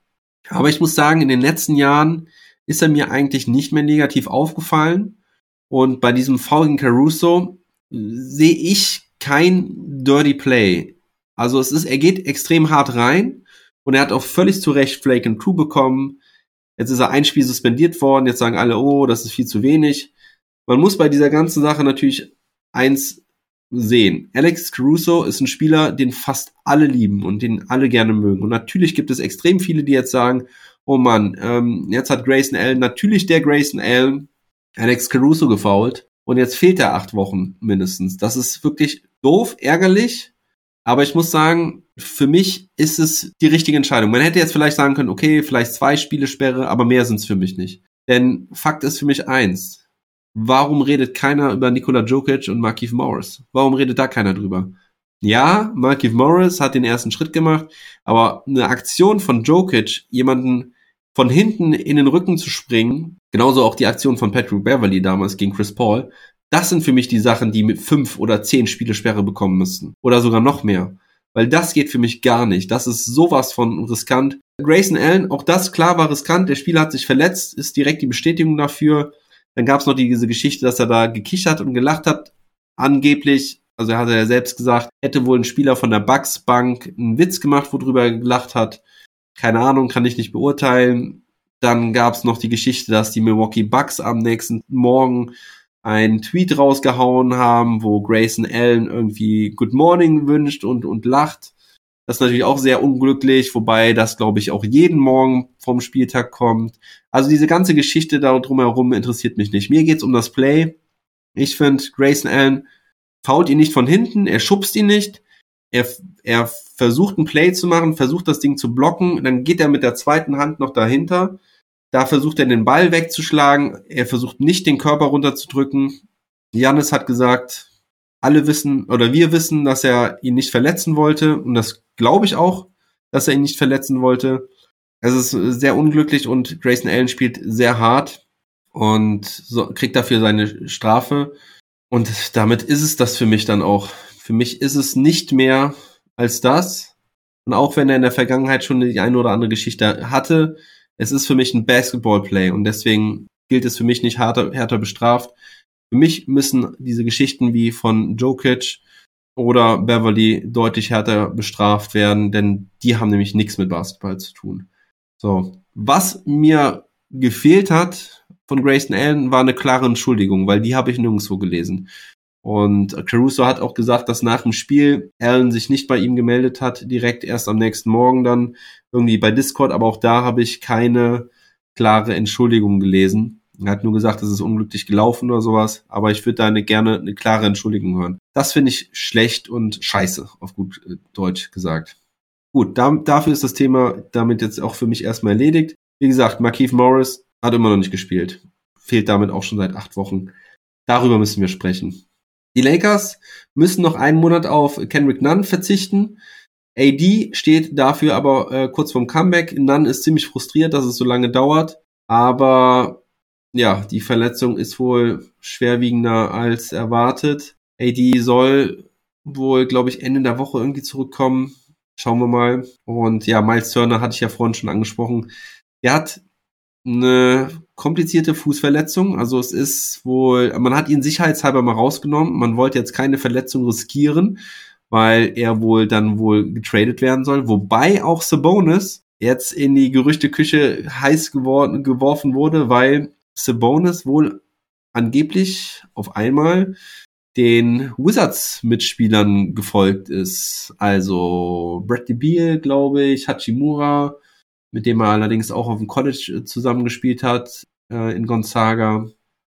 Aber ich muss sagen, in den letzten Jahren ist er mir eigentlich nicht mehr negativ aufgefallen. Und bei diesem Foul gegen Caruso sehe ich kein Dirty Play. Also es ist, er geht extrem hart rein und er hat auch völlig zu Recht Flake and Crew bekommen. Jetzt ist er ein Spiel suspendiert worden. Jetzt sagen alle, oh, das ist viel zu wenig. Man muss bei dieser ganzen Sache natürlich eins sehen. Alex Caruso ist ein Spieler, den fast alle lieben und den alle gerne mögen. Und natürlich gibt es extrem viele, die jetzt sagen, oh Mann, ähm, jetzt hat Grayson Allen, natürlich der Grayson Allen, Alex Caruso gefault und jetzt fehlt er acht Wochen mindestens. Das ist wirklich doof, ärgerlich, aber ich muss sagen, für mich ist es die richtige Entscheidung. Man hätte jetzt vielleicht sagen können, okay, vielleicht zwei Spiele Sperre, aber mehr sind es für mich nicht. Denn Fakt ist für mich eins. Warum redet keiner über Nikola Jokic und Markif Morris? Warum redet da keiner drüber? Ja, Markif Morris hat den ersten Schritt gemacht, aber eine Aktion von Jokic, jemanden von hinten in den Rücken zu springen, genauso auch die Aktion von Patrick Beverly damals gegen Chris Paul, das sind für mich die Sachen, die mit fünf oder zehn Spielesperre bekommen müssten. Oder sogar noch mehr. Weil das geht für mich gar nicht. Das ist sowas von riskant. Grayson Allen, auch das klar war riskant. Der Spieler hat sich verletzt, ist direkt die Bestätigung dafür. Dann gab es noch diese Geschichte, dass er da gekichert und gelacht hat. Angeblich, also er hatte ja selbst gesagt, hätte wohl ein Spieler von der Bucks Bank einen Witz gemacht, worüber er gelacht hat keine Ahnung, kann ich nicht beurteilen. Dann gab es noch die Geschichte, dass die Milwaukee Bucks am nächsten Morgen einen Tweet rausgehauen haben, wo Grayson Allen irgendwie Good Morning wünscht und, und lacht. Das ist natürlich auch sehr unglücklich, wobei das, glaube ich, auch jeden Morgen vom Spieltag kommt. Also diese ganze Geschichte da drumherum interessiert mich nicht. Mir geht's um das Play. Ich finde, Grayson Allen fault ihn nicht von hinten, er schubst ihn nicht, er, er versucht ein Play zu machen, versucht das Ding zu blocken, dann geht er mit der zweiten Hand noch dahinter. Da versucht er den Ball wegzuschlagen. Er versucht nicht den Körper runterzudrücken. Janis hat gesagt, alle wissen oder wir wissen, dass er ihn nicht verletzen wollte. Und das glaube ich auch, dass er ihn nicht verletzen wollte. Es ist sehr unglücklich und Grayson Allen spielt sehr hart und so, kriegt dafür seine Strafe. Und damit ist es das für mich dann auch. Für mich ist es nicht mehr als das. Und auch wenn er in der Vergangenheit schon die eine oder andere Geschichte hatte, es ist für mich ein Basketball-Play und deswegen gilt es für mich nicht härter, härter bestraft. Für mich müssen diese Geschichten wie von Jokic oder Beverly deutlich härter bestraft werden, denn die haben nämlich nichts mit Basketball zu tun. So, was mir gefehlt hat von Grayson Allen war eine klare Entschuldigung, weil die habe ich nirgendwo gelesen. Und Caruso hat auch gesagt, dass nach dem Spiel Allen sich nicht bei ihm gemeldet hat, direkt erst am nächsten Morgen dann irgendwie bei Discord, aber auch da habe ich keine klare Entschuldigung gelesen. Er hat nur gesagt, es ist unglücklich gelaufen oder sowas, aber ich würde da eine, gerne eine klare Entschuldigung hören. Das finde ich schlecht und scheiße, auf gut äh, Deutsch gesagt. Gut, da, dafür ist das Thema damit jetzt auch für mich erstmal erledigt. Wie gesagt, Markeith Morris hat immer noch nicht gespielt. Fehlt damit auch schon seit acht Wochen. Darüber müssen wir sprechen. Die Lakers müssen noch einen Monat auf Kendrick Nunn verzichten. AD steht dafür aber äh, kurz vorm Comeback. Nunn ist ziemlich frustriert, dass es so lange dauert. Aber ja, die Verletzung ist wohl schwerwiegender als erwartet. AD soll wohl, glaube ich, Ende der Woche irgendwie zurückkommen. Schauen wir mal. Und ja, Miles Turner hatte ich ja vorhin schon angesprochen. Er hat eine komplizierte Fußverletzung. Also es ist wohl, man hat ihn sicherheitshalber mal rausgenommen. Man wollte jetzt keine Verletzung riskieren, weil er wohl dann wohl getradet werden soll. Wobei auch Sabonis jetzt in die Gerüchteküche heiß geworden, geworfen wurde, weil Sabonis wohl angeblich auf einmal den Wizards-Mitspielern gefolgt ist. Also Bradley Beal, glaube ich, Hachimura, mit dem er allerdings auch auf dem College äh, zusammengespielt hat äh, in Gonzaga.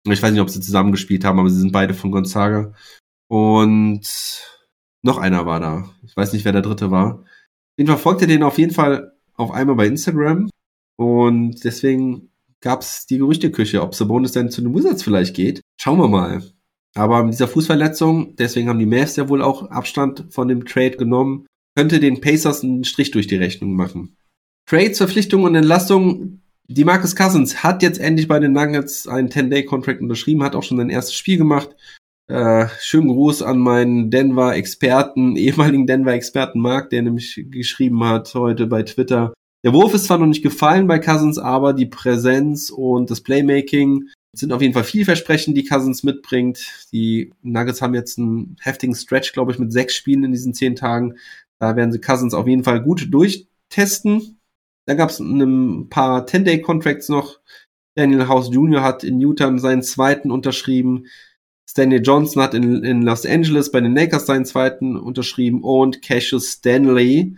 Ich weiß nicht, ob sie zusammengespielt haben, aber sie sind beide von Gonzaga. Und noch einer war da. Ich weiß nicht, wer der dritte war. Den verfolgte den auf jeden Fall auf einmal bei Instagram. Und deswegen gab es die Gerüchteküche, ob Sabonis denn zu den Wizards vielleicht geht. Schauen wir mal. Aber mit dieser Fußverletzung, deswegen haben die Mavs ja wohl auch Abstand von dem Trade genommen, könnte den Pacers einen Strich durch die Rechnung machen. Trades, Verpflichtungen und Entlassungen. Die Marcus Cousins hat jetzt endlich bei den Nuggets einen 10-Day-Contract unterschrieben, hat auch schon sein erstes Spiel gemacht. Äh, schönen Gruß an meinen Denver-Experten, ehemaligen Denver-Experten Mark, der nämlich geschrieben hat heute bei Twitter. Der Wurf ist zwar noch nicht gefallen bei Cousins, aber die Präsenz und das Playmaking sind auf jeden Fall vielversprechend, die Cousins mitbringt. Die Nuggets haben jetzt einen heftigen Stretch, glaube ich, mit sechs Spielen in diesen zehn Tagen. Da werden sie Cousins auf jeden Fall gut durchtesten. Dann gab es ein paar 10-Day-Contracts noch. Daniel House Jr. hat in Utah seinen zweiten unterschrieben. Stanley Johnson hat in, in Los Angeles bei den Lakers seinen zweiten unterschrieben und Cassius Stanley,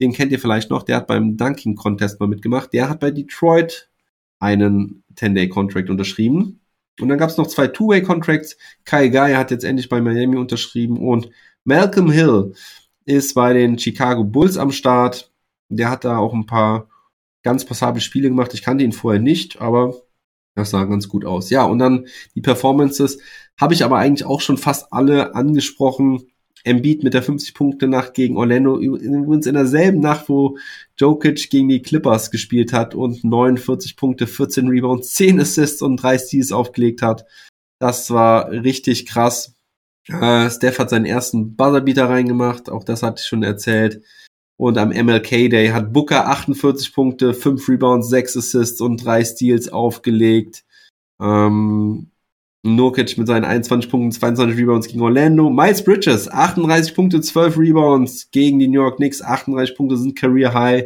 den kennt ihr vielleicht noch, der hat beim Dunking Contest mal mitgemacht. Der hat bei Detroit einen 10-Day-Contract unterschrieben. Und dann gab es noch zwei Two-Way-Contracts. Kai Guy hat jetzt endlich bei Miami unterschrieben und Malcolm Hill ist bei den Chicago Bulls am Start. Der hat da auch ein paar ganz passable Spiele gemacht. Ich kannte ihn vorher nicht, aber das sah ganz gut aus. Ja, und dann die Performances habe ich aber eigentlich auch schon fast alle angesprochen. Embiid mit der 50-Punkte-Nacht gegen Orlando, übrigens in derselben Nacht, wo Jokic gegen die Clippers gespielt hat und 49 Punkte, 14 Rebounds, 10 Assists und 3 Steals aufgelegt hat. Das war richtig krass. Äh, Steph hat seinen ersten Buzzerbeater reingemacht, auch das hatte ich schon erzählt. Und am MLK Day hat Booker 48 Punkte, 5 Rebounds, 6 Assists und 3 Steals aufgelegt. Ähm, Nurkic mit seinen 21 Punkten, 22 Rebounds gegen Orlando. Miles Bridges, 38 Punkte, 12 Rebounds gegen die New York Knicks. 38 Punkte sind Career High.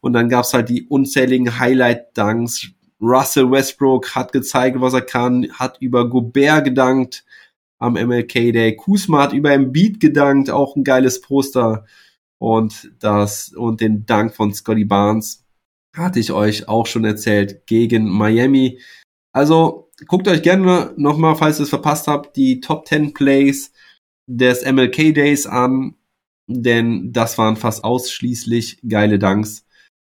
Und dann gab's halt die unzähligen Highlight-Dunks. Russell Westbrook hat gezeigt, was er kann, hat über Gobert gedankt am MLK Day. Kuzma hat über Embiid gedankt, auch ein geiles Poster. Und das, und den Dank von Scotty Barnes hatte ich euch auch schon erzählt gegen Miami. Also, guckt euch gerne nochmal, falls ihr es verpasst habt, die Top 10 Plays des MLK Days an, denn das waren fast ausschließlich geile Dunks.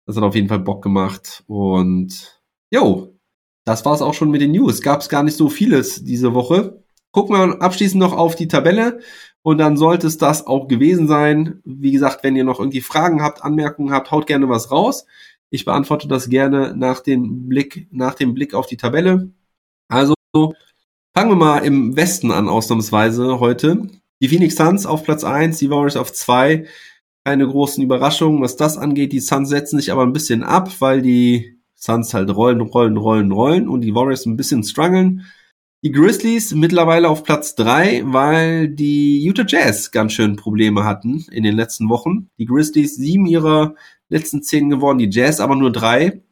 Das hat auf jeden Fall Bock gemacht und jo, das war's auch schon mit den News. Gab's gar nicht so vieles diese Woche. Gucken wir abschließend noch auf die Tabelle und dann sollte es das auch gewesen sein. Wie gesagt, wenn ihr noch irgendwie Fragen habt, Anmerkungen habt, haut gerne was raus. Ich beantworte das gerne nach dem Blick, nach dem Blick auf die Tabelle. Also fangen wir mal im Westen an, ausnahmsweise heute. Die Phoenix Suns auf Platz eins, die Warriors auf zwei. Keine großen Überraschungen, was das angeht. Die Suns setzen sich aber ein bisschen ab, weil die Suns halt rollen, rollen, rollen, rollen und die Warriors ein bisschen strugglen. Die Grizzlies mittlerweile auf Platz drei, weil die Utah Jazz ganz schön Probleme hatten in den letzten Wochen. Die Grizzlies sieben ihrer letzten zehn geworden, die Jazz aber nur drei.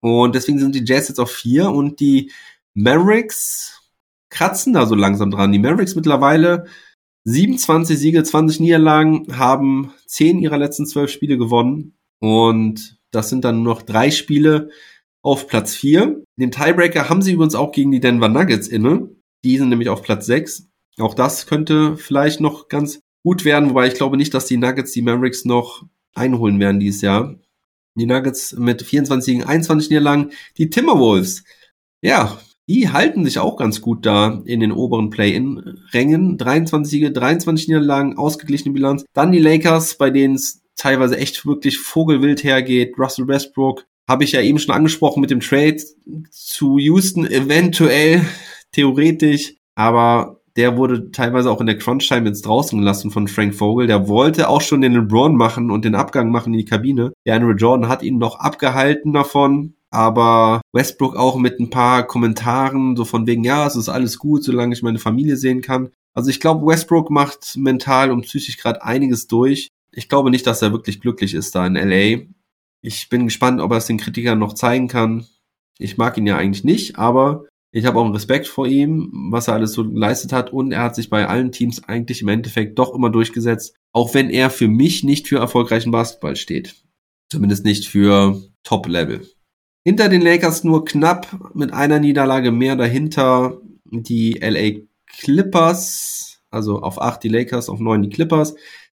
Und deswegen sind die Jazz jetzt auf vier und die Mavericks kratzen da so langsam dran. Die Mavericks mittlerweile 27 Siege, 20 Niederlagen, haben 10 ihrer letzten 12 Spiele gewonnen. Und das sind dann nur noch drei Spiele auf Platz 4. Den Tiebreaker haben sie übrigens auch gegen die Denver Nuggets inne. Die sind nämlich auf Platz 6. Auch das könnte vielleicht noch ganz gut werden, wobei ich glaube nicht, dass die Nuggets die Mavericks noch einholen werden dieses Jahr. Die Nuggets mit 24 gegen 21 Niederlagen. Die Timberwolves, ja, die halten sich auch ganz gut da in den oberen Play-In-Rängen. 23 Siege, 23 Niederlagen, ausgeglichene Bilanz. Dann die Lakers, bei denen es teilweise echt wirklich vogelwild hergeht. Russell Westbrook, habe ich ja eben schon angesprochen mit dem Trade zu Houston, eventuell, theoretisch, aber der wurde teilweise auch in der Crunch-Time jetzt draußen gelassen von Frank Vogel. Der wollte auch schon den LeBron machen und den Abgang machen in die Kabine. Der Andrew Jordan hat ihn noch abgehalten davon aber Westbrook auch mit ein paar Kommentaren, so von wegen, ja, es ist alles gut, solange ich meine Familie sehen kann. Also ich glaube, Westbrook macht mental und psychisch gerade einiges durch. Ich glaube nicht, dass er wirklich glücklich ist da in LA. Ich bin gespannt, ob er es den Kritikern noch zeigen kann. Ich mag ihn ja eigentlich nicht, aber ich habe auch einen Respekt vor ihm, was er alles so geleistet hat und er hat sich bei allen Teams eigentlich im Endeffekt doch immer durchgesetzt, auch wenn er für mich nicht für erfolgreichen Basketball steht. Zumindest nicht für Top-Level. Hinter den Lakers nur knapp mit einer Niederlage mehr dahinter die LA Clippers, also auf acht die Lakers, auf neun die Clippers.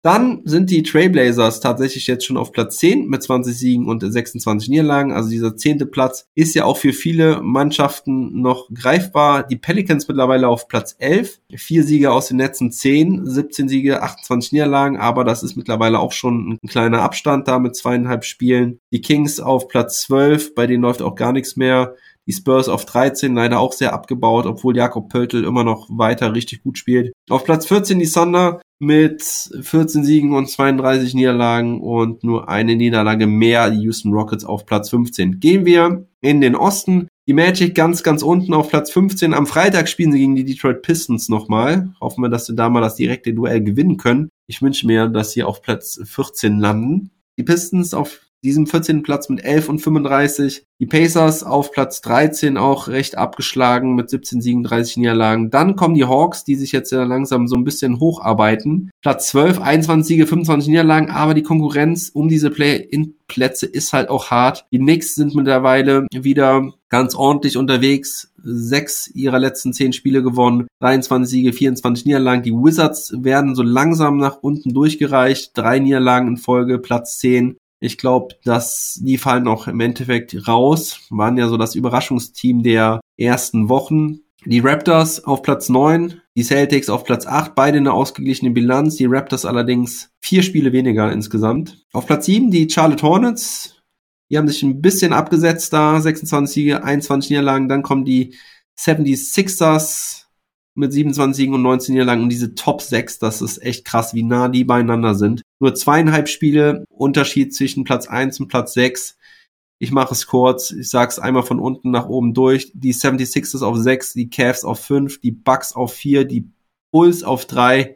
Dann sind die Trailblazers tatsächlich jetzt schon auf Platz 10 mit 20 Siegen und 26 Niederlagen. Also dieser zehnte Platz ist ja auch für viele Mannschaften noch greifbar. Die Pelicans mittlerweile auf Platz 11. Vier Siege aus den letzten 10, 17 Siege, 28 Niederlagen. Aber das ist mittlerweile auch schon ein kleiner Abstand da mit zweieinhalb Spielen. Die Kings auf Platz 12, bei denen läuft auch gar nichts mehr. Die Spurs auf 13 leider auch sehr abgebaut, obwohl Jakob Pöltl immer noch weiter richtig gut spielt. Auf Platz 14 die Thunder mit 14 Siegen und 32 Niederlagen und nur eine Niederlage mehr, die Houston Rockets auf Platz 15. Gehen wir in den Osten. Die Magic ganz, ganz unten auf Platz 15. Am Freitag spielen sie gegen die Detroit Pistons nochmal. Hoffen wir, dass sie da mal das direkte Duell gewinnen können. Ich wünsche mir, dass sie auf Platz 14 landen. Die Pistons auf diesem 14. Platz mit 11 und 35. Die Pacers auf Platz 13 auch recht abgeschlagen mit 17 Siegen, 30 Niederlagen. Dann kommen die Hawks, die sich jetzt ja langsam so ein bisschen hocharbeiten. Platz 12, 21 Siege, 25 Niederlagen, aber die Konkurrenz um diese Play-in-Plätze ist halt auch hart. Die Knicks sind mittlerweile wieder ganz ordentlich unterwegs. Sechs ihrer letzten zehn Spiele gewonnen, 23 Siege, 24 Niederlagen. Die Wizards werden so langsam nach unten durchgereicht. Drei Niederlagen in Folge, Platz 10. Ich glaube, dass die fallen auch im Endeffekt raus. Waren ja so das Überraschungsteam der ersten Wochen. Die Raptors auf Platz 9, die Celtics auf Platz 8, beide eine ausgeglichene Bilanz. Die Raptors allerdings vier Spiele weniger insgesamt. Auf Platz 7 die Charlotte Hornets. Die haben sich ein bisschen abgesetzt da, 26 Siege, 21 Niederlagen. Dann kommen die 76ers mit 27 Siegen und 19 Niederlagen und diese Top 6, das ist echt krass, wie nah die beieinander sind. Nur zweieinhalb Spiele Unterschied zwischen Platz 1 und Platz 6. Ich mache es kurz, ich sage es einmal von unten nach oben durch. Die 76ers auf 6, die Cavs auf 5, die Bucks auf 4, die Bulls auf 3,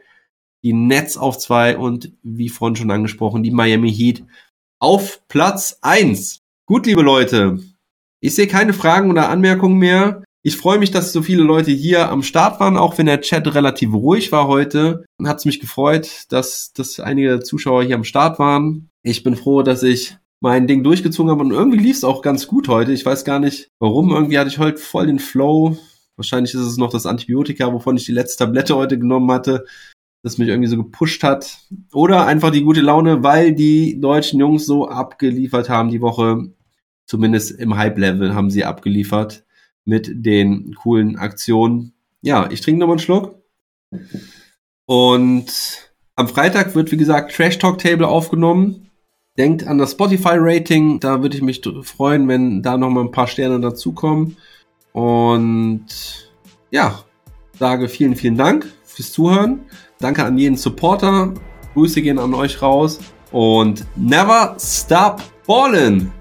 die Nets auf 2 und wie vorhin schon angesprochen, die Miami Heat auf Platz 1. Gut, liebe Leute, ich sehe keine Fragen oder Anmerkungen mehr. Ich freue mich, dass so viele Leute hier am Start waren, auch wenn der Chat relativ ruhig war heute. Hat es mich gefreut, dass, dass einige Zuschauer hier am Start waren. Ich bin froh, dass ich mein Ding durchgezogen habe und irgendwie lief es auch ganz gut heute. Ich weiß gar nicht warum. Irgendwie hatte ich heute voll den Flow. Wahrscheinlich ist es noch das Antibiotika, wovon ich die letzte Tablette heute genommen hatte, das mich irgendwie so gepusht hat. Oder einfach die gute Laune, weil die deutschen Jungs so abgeliefert haben die Woche. Zumindest im Hype-Level haben sie abgeliefert mit den coolen Aktionen. Ja, ich trinke nochmal einen Schluck. Und am Freitag wird, wie gesagt, Trash Talk Table aufgenommen. Denkt an das Spotify-Rating. Da würde ich mich freuen, wenn da nochmal ein paar Sterne dazukommen. Und ja, sage vielen, vielen Dank fürs Zuhören. Danke an jeden Supporter. Grüße gehen an euch raus. Und never stop ballin'!